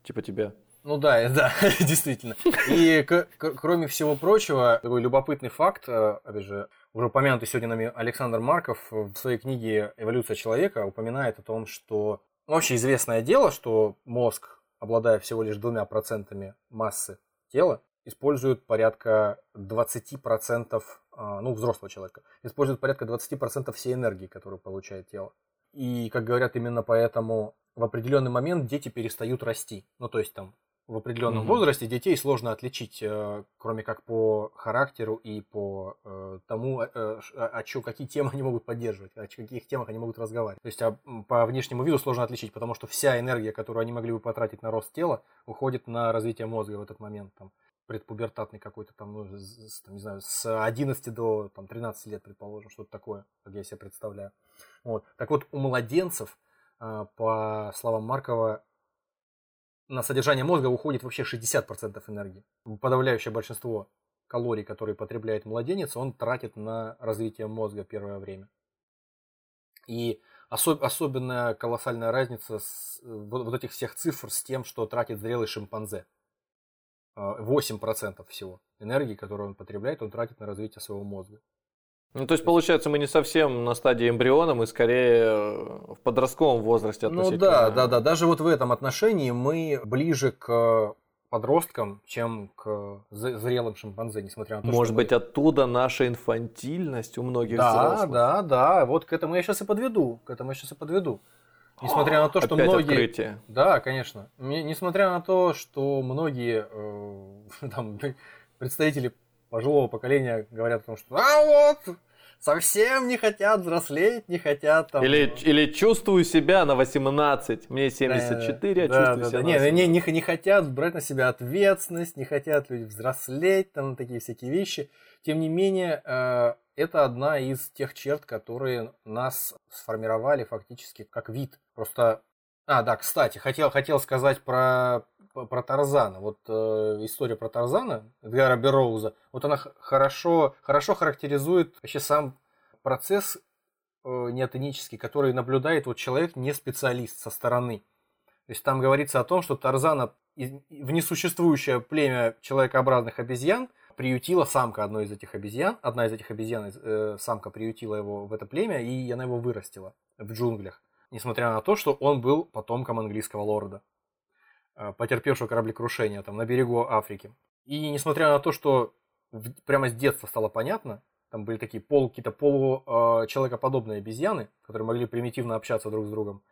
типа тебя. Ну да, да, действительно. И кроме всего прочего, такой любопытный факт, э, опять же, уже упомянутый сегодня нами Александр Марков в своей книге «Эволюция человека» упоминает о том, что вообще известное дело, что мозг, обладая всего лишь двумя процентами массы тела, использует порядка 20%, а, ну, взрослого человека, использует порядка 20% всей энергии, которую получает тело. И, как говорят, именно поэтому в определенный момент дети перестают расти. Ну, то есть там в определенном угу. возрасте детей сложно отличить, э, кроме как по характеру и по э, тому, э, о чем, какие темы они могут поддерживать, о каких темах они могут разговаривать. То есть а, по внешнему виду сложно отличить, потому что вся энергия, которую они могли бы потратить на рост тела, уходит на развитие мозга в этот момент. Там, предпубертатный какой-то там, ну, с, там, не знаю, с 11 до там, 13 лет, предположим, что-то такое, как я себе представляю. Вот. Так вот, у младенцев, по словам Маркова, на содержание мозга уходит вообще 60% энергии. Подавляющее большинство калорий, которые потребляет младенец, он тратит на развитие мозга первое время. И особ, особенно колоссальная разница с, вот, вот этих всех цифр с тем, что тратит зрелый шимпанзе. 8% всего энергии, которую он потребляет, он тратит на развитие своего мозга. Ну, то есть, получается, мы не совсем на стадии эмбриона, мы скорее э, в подростковом возрасте Ну да, да, да. Даже вот в этом отношении мы ближе к подросткам, чем к зрелым шимпанзе, несмотря на то, Может что быть, мы... оттуда наша инфантильность у многих да, взрослых. Да, да, да. Вот к этому я сейчас и подведу. К этому я сейчас и подведу. Несмотря на то, что Опять многие... Открытие. Да, конечно. Несмотря на то, что многие э, там, представители пожилого поколения говорят о том, что а вот, совсем не хотят взрослеть, не хотят там... Или, или чувствую себя на 18, мне 74, да, а чувствую да, себя да. на не, не, не, не хотят брать на себя ответственность, не хотят люди взрослеть, там такие всякие вещи. Тем не менее, э, это одна из тех черт, которые нас сформировали фактически как вид. Просто... А, да, кстати, хотел, хотел сказать про про Тарзана. Вот э, история про Тарзана Эдгара Бероуза, вот она хорошо, хорошо характеризует вообще сам процесс э, неотенический, который наблюдает вот человек не специалист со стороны. То есть там говорится о том, что Тарзана в несуществующее племя человекообразных обезьян приютила самка одной из этих обезьян. Одна из этих обезьян, э, самка приютила его в это племя, и она его вырастила в джунглях. Несмотря на то, что он был потомком английского лорда. Э, потерпевшего кораблекрушения там, на берегу Африки. И несмотря на то, что прямо с детства стало понятно, там были такие пол, какие-то получеловекоподобные э, обезьяны, которые могли примитивно общаться друг с другом.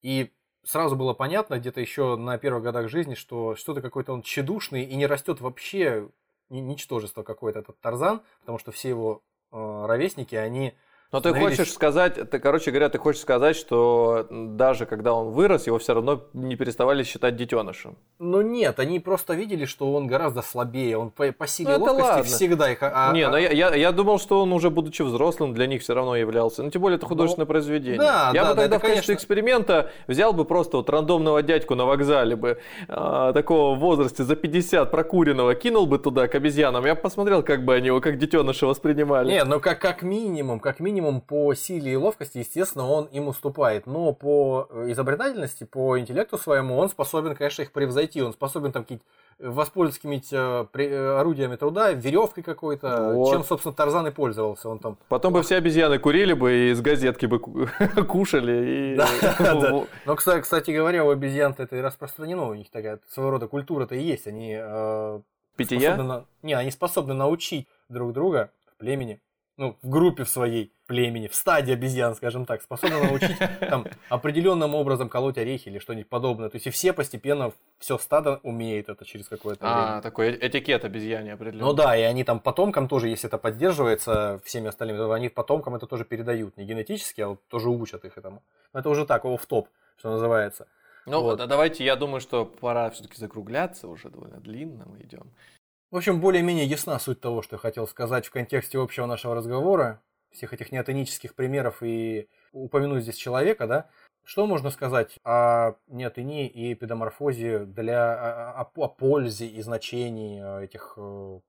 И сразу было понятно где-то еще на первых годах жизни, что что-то какой-то он тщедушный и не растет вообще ничтожество какое-то этот Тарзан, потому что все его э, ровесники, они Но ты хочешь сказать, ты, короче говоря, ты хочешь сказать, что даже когда он вырос, его все равно не переставали считать детенышем. Ну нет, они просто видели, что он гораздо слабее, он по, по силе ну, ловкости ладно. всегда их... А, не, а... но я, я, я думал, что он уже, будучи взрослым, для них все равно являлся. Ну, тем более, это художественное ну, произведение. Да, я да, бы тогда да, в качестве конечно... эксперимента взял бы просто вот рандомного дядьку на вокзале бы, а, такого в возрасте за 50 прокуренного, кинул бы туда к обезьянам, я бы посмотрел, как бы они его как детеныша воспринимали. Не, ну как, как минимум, как минимум по силе и ловкости, естественно, он им уступает. Но по изобретательности, по интеллекту своему, он способен, конечно, их превзойти. Он способен там какие-то воспользоваться какими-то э, э, орудиями труда, веревкой какой-то, вот. чем, собственно, Тарзан и пользовался. Он там... Потом бы все обезьяны курили бы и из газетки бы кушали. И... Да, да. Но, кстати говоря, у обезьян это и распространено, у них такая своего рода культура-то и есть. Они э, Питья? На... Не, они способны научить друг друга в племени ну, в группе в своей племени, в стадии обезьян, скажем так, способны научить там определенным образом колоть орехи или что-нибудь подобное. То есть и все постепенно, все стадо умеет это через какое-то а, время. А, такой этикет обезьяне определенный. Ну да, и они там потомкам тоже, если это поддерживается всеми остальными, то они потомкам это тоже передают. Не генетически, а вот тоже учат их этому. Но это уже так, в топ, что называется. Ну, вот. давайте, я думаю, что пора все-таки закругляться, уже довольно длинно мы идем. В общем, более-менее ясна суть того, что я хотел сказать в контексте общего нашего разговора, всех этих неотонических примеров и упомянуть здесь человека, да. Что можно сказать о неотыне и педоморфозе для, о, о пользе и значении э, этих э,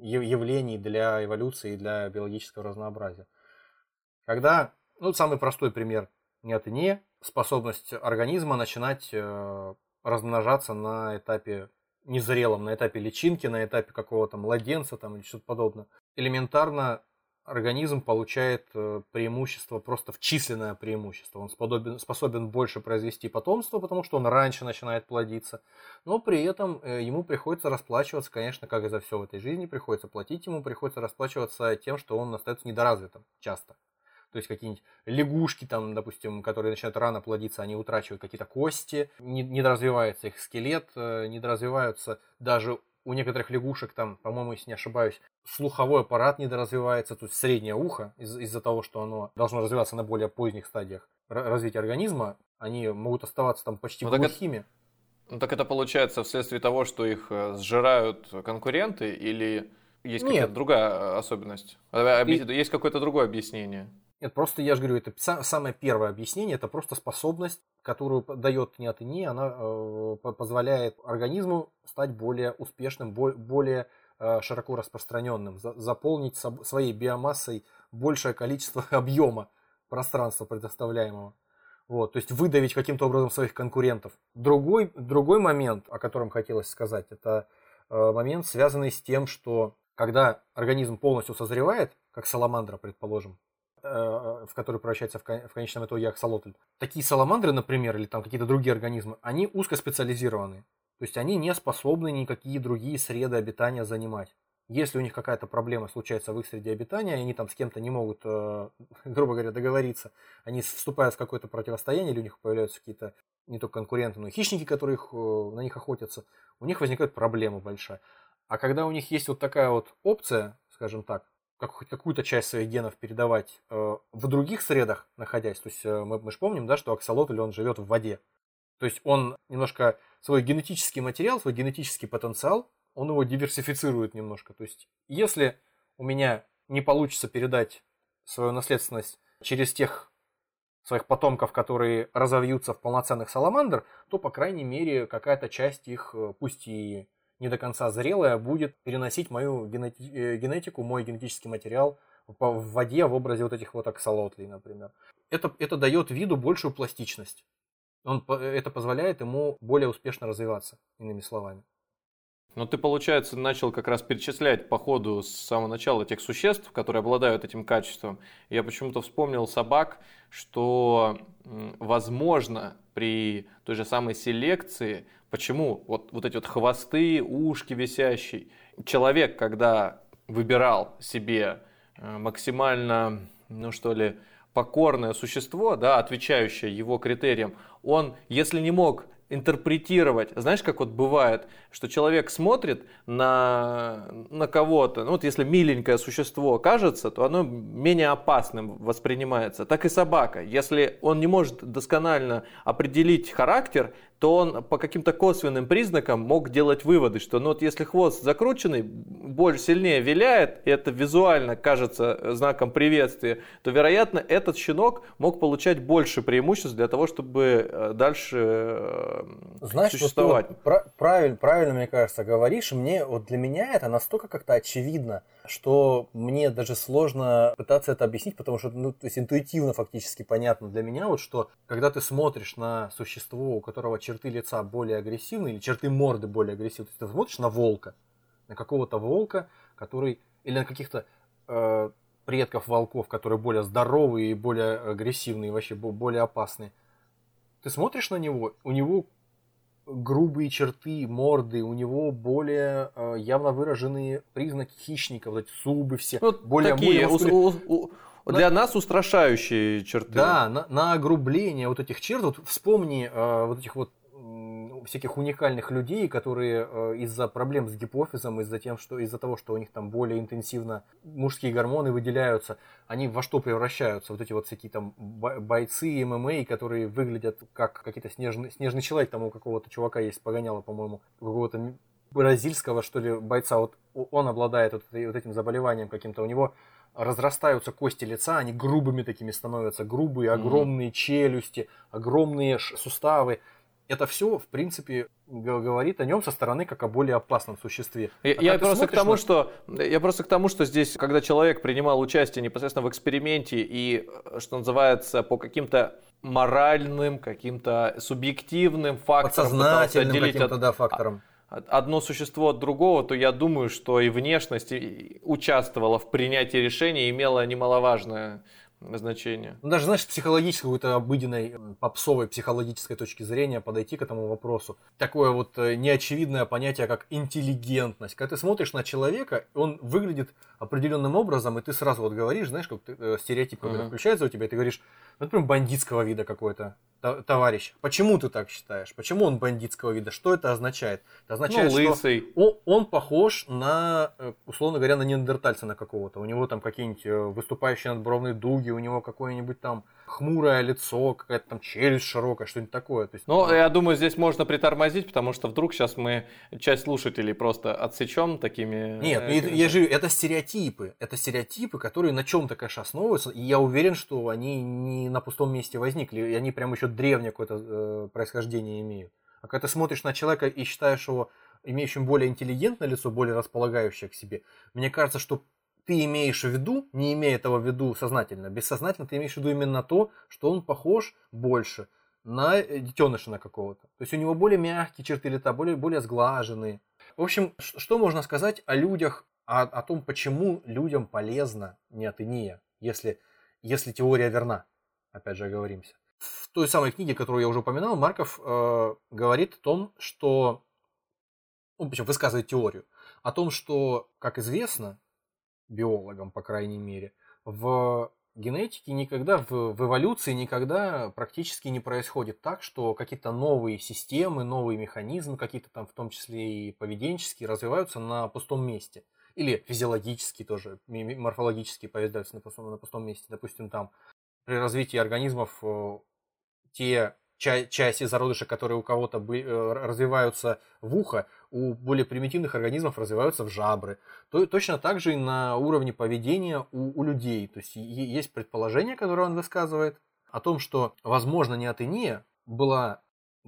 явлений для эволюции и для биологического разнообразия? Когда, ну, самый простой пример неотыне, способность организма начинать э, размножаться на этапе незрелом, на этапе личинки, на этапе какого-то младенца там, или что-то подобное. Элементарно организм получает э, преимущество, просто в численное преимущество. Он способен, способен больше произвести потомство, потому что он раньше начинает плодиться. Но при этом э, ему приходится расплачиваться, конечно, как и за все в этой жизни, приходится платить ему, приходится расплачиваться тем, что он остается недоразвитым часто. То есть какие-нибудь лягушки, там, допустим, которые начинают рано плодиться, они утрачивают какие-то кости, не, не развивается их скелет, э, не развиваются даже у некоторых лягушек, там, по-моему, если не ошибаюсь, слуховой аппарат недоразвивается, то есть среднее ухо, из- из-за того, что оно должно развиваться на более поздних стадиях развития организма, они могут оставаться там почти ну, глухими. Так это, ну так это получается вследствие того, что их э, сжирают конкуренты или есть какая-то другая э, особенность? Есть какое-то другое объяснение? Нет, просто я же говорю, это самое первое объяснение, это просто способность, которую дает не от не, она э, позволяет организму стать более успешным, более э, широко распространенным, за, заполнить своей биомассой большее количество объема пространства предоставляемого. Вот, то есть выдавить каким-то образом своих конкурентов. Другой, другой момент, о котором хотелось сказать, это э, момент, связанный с тем, что когда организм полностью созревает, как саламандра, предположим, в который превращается в конечном итоге аксолотль. Такие саламандры, например, или там какие-то другие организмы, они узкоспециализированы. То есть они не способны никакие другие среды обитания занимать. Если у них какая-то проблема случается в их среде обитания, они там с кем-то не могут, э, грубо говоря, договориться, они вступают в какое-то противостояние, или у них появляются какие-то не только конкуренты, но и хищники, которые э, на них охотятся, у них возникает проблема большая. А когда у них есть вот такая вот опция, скажем так, как, хоть какую-то часть своих генов передавать э, в других средах, находясь. То есть э, мы, мы же помним, да, что аксолотль, он живет в воде. То есть он немножко свой генетический материал, свой генетический потенциал, он его диверсифицирует немножко. То есть если у меня не получится передать свою наследственность через тех своих потомков, которые разовьются в полноценных саламандр, то, по крайней мере, какая-то часть их, э, пусть и не до конца зрелая, будет переносить мою э, генетику, мой генетический материал в воде в образе вот этих вот аксолотлей, например. Это, это дает виду большую пластичность. Он, это позволяет ему более успешно развиваться, иными словами. Но ты, получается, начал как раз перечислять по ходу с самого начала тех существ, которые обладают этим качеством. Я почему-то вспомнил собак, что, возможно, при той же самой селекции, почему вот, вот эти вот хвосты, ушки висящие, человек, когда выбирал себе э, максимально, ну что ли, покорное существо, да, отвечающее его критериям, он, если не мог интерпретировать. Знаешь, как вот бывает, что человек смотрит на, на кого-то, ну вот если миленькое существо кажется, то оно менее опасным воспринимается. Так и собака. Если он не может досконально определить характер, то он по каким-то косвенным признакам мог делать выводы, что ну вот если хвост закрученный, больше сильнее виляет, и это визуально кажется знаком приветствия, то, вероятно, этот щенок мог получать больше преимуществ для того, чтобы э, дальше э, Знаешь, существовать. Ты вот правильно, правильно, мне кажется, говоришь. Мне, вот для меня это настолько как-то очевидно, что мне даже сложно пытаться это объяснить, потому что, ну, то есть интуитивно фактически понятно для меня, вот что, когда ты смотришь на существо, у которого черты лица более агрессивные, или черты морды более агрессивные. То есть ты смотришь на волка, на какого-то волка, который, или на каких-то э, предков волков, которые более здоровые и более агрессивные, вообще более опасные. Ты смотришь на него, у него грубые черты морды, у него более э, явно выраженные признаки хищника, вот эти зубы все, ну, более, такие, более у, у, для на... нас устрашающие черты. Да, на, на огрубление вот этих черт, вот вспомни э, вот этих вот всяких уникальных людей, которые э, из-за проблем с гипофизом, из-за тем, что из-за того, что у них там более интенсивно мужские гормоны выделяются, они во что превращаются? Вот эти вот всякие там бойцы ММА, которые выглядят как какие-то снежный, снежный человек, там у какого-то чувака есть погоняло, по-моему, какого-то бразильского, что ли, бойца, вот он обладает вот, вот этим заболеванием каким-то, у него разрастаются кости лица, они грубыми такими становятся, грубые, огромные mm-hmm. челюсти, огромные суставы это все, в принципе, говорит о нем со стороны как о более опасном существе. Я, а я просто к тому, на... что я просто к тому, что здесь, когда человек принимал участие непосредственно в эксперименте и, что называется, по каким-то моральным, каким-то субъективным факторам пытался отделить от, да, фактором одно существо от другого, то я думаю, что и внешность участвовала в принятии решения, имела немаловажное значение. Ну, даже, знаешь, с психологической, какой-то обыденной, попсовой психологической точки зрения подойти к этому вопросу. Такое вот э, неочевидное понятие, как интеллигентность. Когда ты смотришь на человека, он выглядит определенным образом, и ты сразу вот говоришь, знаешь, как ты, э, стереотип uh-huh. включается у тебя, и ты говоришь, ну, например, бандитского вида какой-то товарищ. Почему ты так считаешь? Почему он бандитского вида? Что это означает? Это означает, ну, лысый. что он, он похож на, э, условно говоря, на неандертальца на какого-то. У него там какие-нибудь э, выступающие надбровные дуги, у него какое-нибудь там хмурое лицо, какая-то там челюсть широкая, что-нибудь такое. То есть, ну, я думаю, здесь можно притормозить, потому что вдруг сейчас мы часть слушателей просто отсечем такими... Нет, э, я же это стереотипы. Это стереотипы, которые на чем-то, конечно, основываются, и я уверен, что они не на пустом месте возникли, и они прям еще древнее какое-то э, происхождение имеют. А когда ты смотришь на человека и считаешь его имеющим более интеллигентное лицо, более располагающее к себе, мне кажется, что ты имеешь в виду, не имея этого в виду сознательно, бессознательно ты имеешь в виду именно то, что он похож больше на э, детеныша на какого-то. То есть у него более мягкие черты лица, более, более сглаженные. В общем, что можно сказать о людях, о, о том, почему людям полезна неотыния, если, если теория верна? Опять же, оговоримся. В той самой книге, которую я уже упоминал, Марков э, говорит о том, что, ну, причем высказывает теорию, о том, что, как известно, биологам, по крайней мере, в генетике никогда, в, в эволюции никогда практически не происходит так, что какие-то новые системы, новые механизмы, какие-то там в том числе и поведенческие, развиваются на пустом месте. Или физиологически тоже, морфологически появляются на пустом, на пустом месте. Допустим, там при развитии организмов э, те части зародыша, которые у кого-то э, развиваются в ухо, у более примитивных организмов развиваются в жабры. То, точно так же и на уровне поведения у, у людей. То есть есть предположение, которое он высказывает, о том, что, возможно, неотения была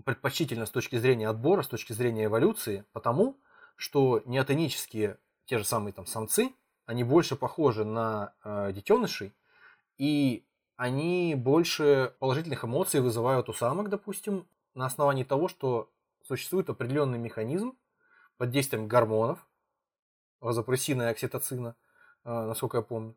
предпочтительна с точки зрения отбора, с точки зрения эволюции, потому что неотонические, те же самые там самцы, они больше похожи на э, детенышей, и они больше положительных эмоций вызывают у самок, допустим, на основании того, что существует определенный механизм, под действием гормонов, вазопрессина и окситоцина, а, насколько я помню,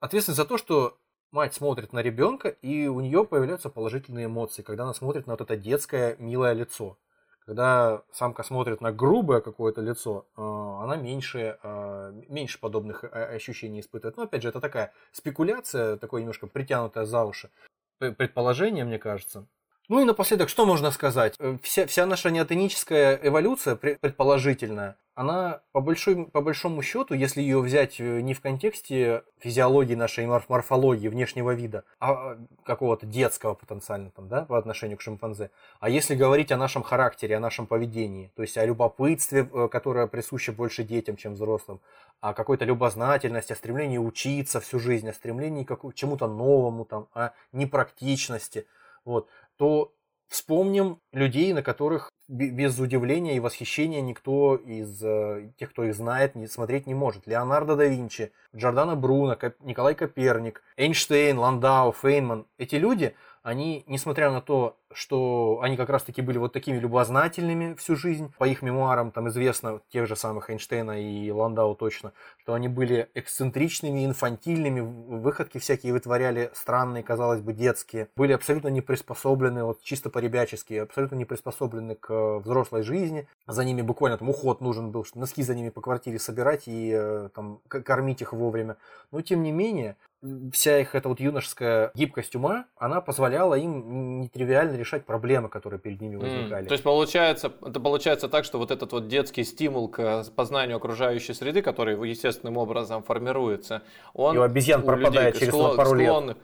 ответственность за то, что мать смотрит на ребенка, и у нее появляются положительные эмоции, когда она смотрит на вот это детское милое лицо. Когда самка смотрит на грубое какое-то лицо, а, она меньше, а, меньше подобных ощущений испытывает. Но опять же, это такая спекуляция, такое немножко притянутая за уши предположение, мне кажется. Ну и напоследок, что можно сказать? Э, вся, вся наша неотоническая эволюция, предположительная, она по, большой, по большому счету, если ее взять э, не в контексте физиологии нашей морфологии внешнего вида, а какого-то детского потенциально там, да, по отношению к шимпанзе, а если говорить о нашем характере, о нашем поведении, то есть о любопытстве, э, которое присуще больше детям, чем взрослым, о какой-то любознательности, о стремлении учиться всю жизнь, о стремлении к чему-то новому, там, о непрактичности, вот, то вспомним людей, на которых без удивления и восхищения никто из э, тех, кто их знает, не, смотреть не может. Леонардо да Винчи, Джордано Бруно, Николай Коперник, Эйнштейн, Ландау, Фейнман. Эти люди, они, несмотря на то, что они как раз-таки были вот такими любознательными всю жизнь, по их мемуарам там известно, тех же самых Эйнштейна и Ландау точно, что они были эксцентричными, инфантильными, выходки всякие вытворяли, странные, казалось бы, детские, были абсолютно не приспособлены, вот чисто по-ребячески, абсолютно не приспособлены к взрослой жизни, за ними буквально там уход нужен был, носки за ними по квартире собирать и э, там кормить их вовремя, но тем не менее, вся их эта вот юношеская гибкость ума, она позволяла им нетривиально решать проблемы, которые перед ними возникали. Mm. То есть получается, это получается так, что вот этот вот детский стимул к познанию окружающей среды, который естественным образом формируется, он и у обезьян у пропадает людей, через склон, пару лет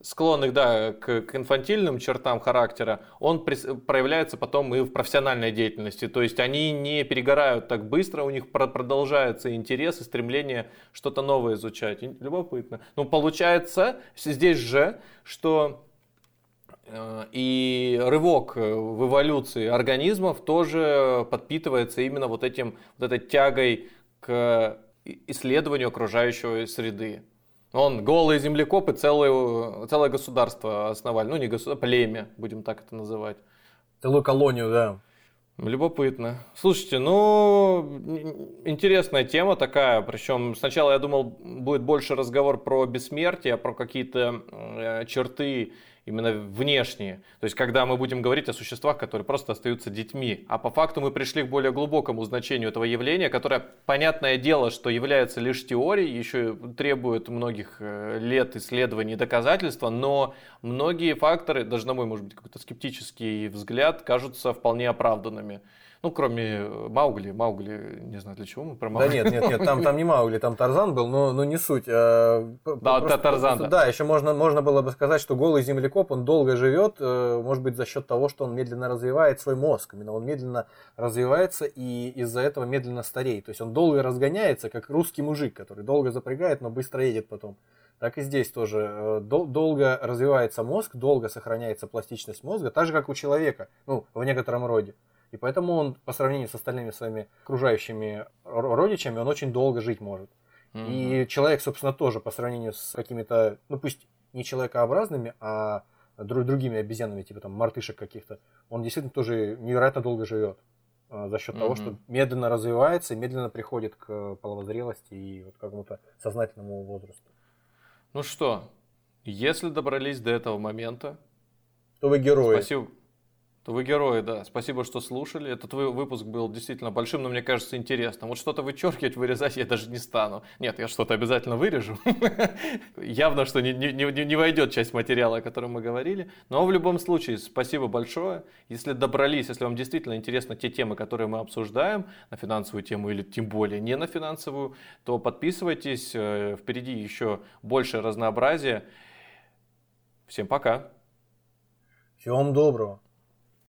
склонных да, к, к инфантильным чертам характера, он при, проявляется потом и в профессиональной деятельности. То есть они не перегорают так быстро, у них про, продолжается интерес и стремление что-то новое изучать. Любопытно. Ну, получается здесь же, что э, и рывок в эволюции организмов тоже подпитывается именно вот этим вот этой тягой к исследованию окружающей среды. Он голые землекопы целое, целое государство основали. Ну, не государство, племя, будем так это называть. Целую колонию, да. Любопытно. Слушайте, ну, интересная тема такая. Причем сначала я думал, будет больше разговор про бессмертие, про какие-то э, черты именно внешние. То есть, когда мы будем говорить о существах, которые просто остаются детьми. А по факту мы пришли к более глубокому значению этого явления, которое, понятное дело, что является лишь теорией, еще требует многих э, лет исследований и доказательства, но многие факторы, даже на мой, может быть, какой-то скептический взгляд, кажутся вполне оправданными. Ну, кроме э, Маугли. Маугли, не знаю, для чего мы про Маугли. Да нет, нет, нет, там, там не Маугли, там Тарзан был, но, но не суть. А, да, просто, Тарзан. Просто, да, еще можно, можно было бы сказать, что голый землекоп, он долго живет, э, может быть, за счет того, что он медленно развивает свой мозг. Именно он медленно развивается и из-за этого медленно стареет. То есть он долго разгоняется, как русский мужик, который долго запрягает, но быстро едет потом. Так и здесь тоже э, дол- долго развивается мозг, долго сохраняется пластичность мозга, так же, как у человека, ну, в некотором роде. И поэтому он, по сравнению с остальными своими окружающими родичами, он очень долго жить может. Mm-hmm. И человек, собственно, тоже по сравнению с какими-то, ну пусть не человекообразными, а друг, другими обезьянами, типа там мартышек каких-то, он действительно тоже невероятно долго живет а, за счет mm-hmm. того, что медленно развивается и медленно приходит к половозрелости и вот какому-то сознательному возрасту. Ну что, если добрались до этого момента, то вы герои. Спасибо. То вы герои, да. Спасибо, что слушали. Этот выпуск был действительно большим, но мне кажется интересным. Вот что-то вычеркивать, вырезать я даже не стану. Нет, я что-то обязательно вырежу. Явно, что не, не, войдет часть материала, о котором мы говорили. Но в любом случае, спасибо большое. Если добрались, если вам действительно интересны те темы, которые мы обсуждаем, на финансовую тему или тем более не на финансовую, то подписывайтесь. Э, впереди еще больше разнообразия. Всем пока. Всего вам доброго.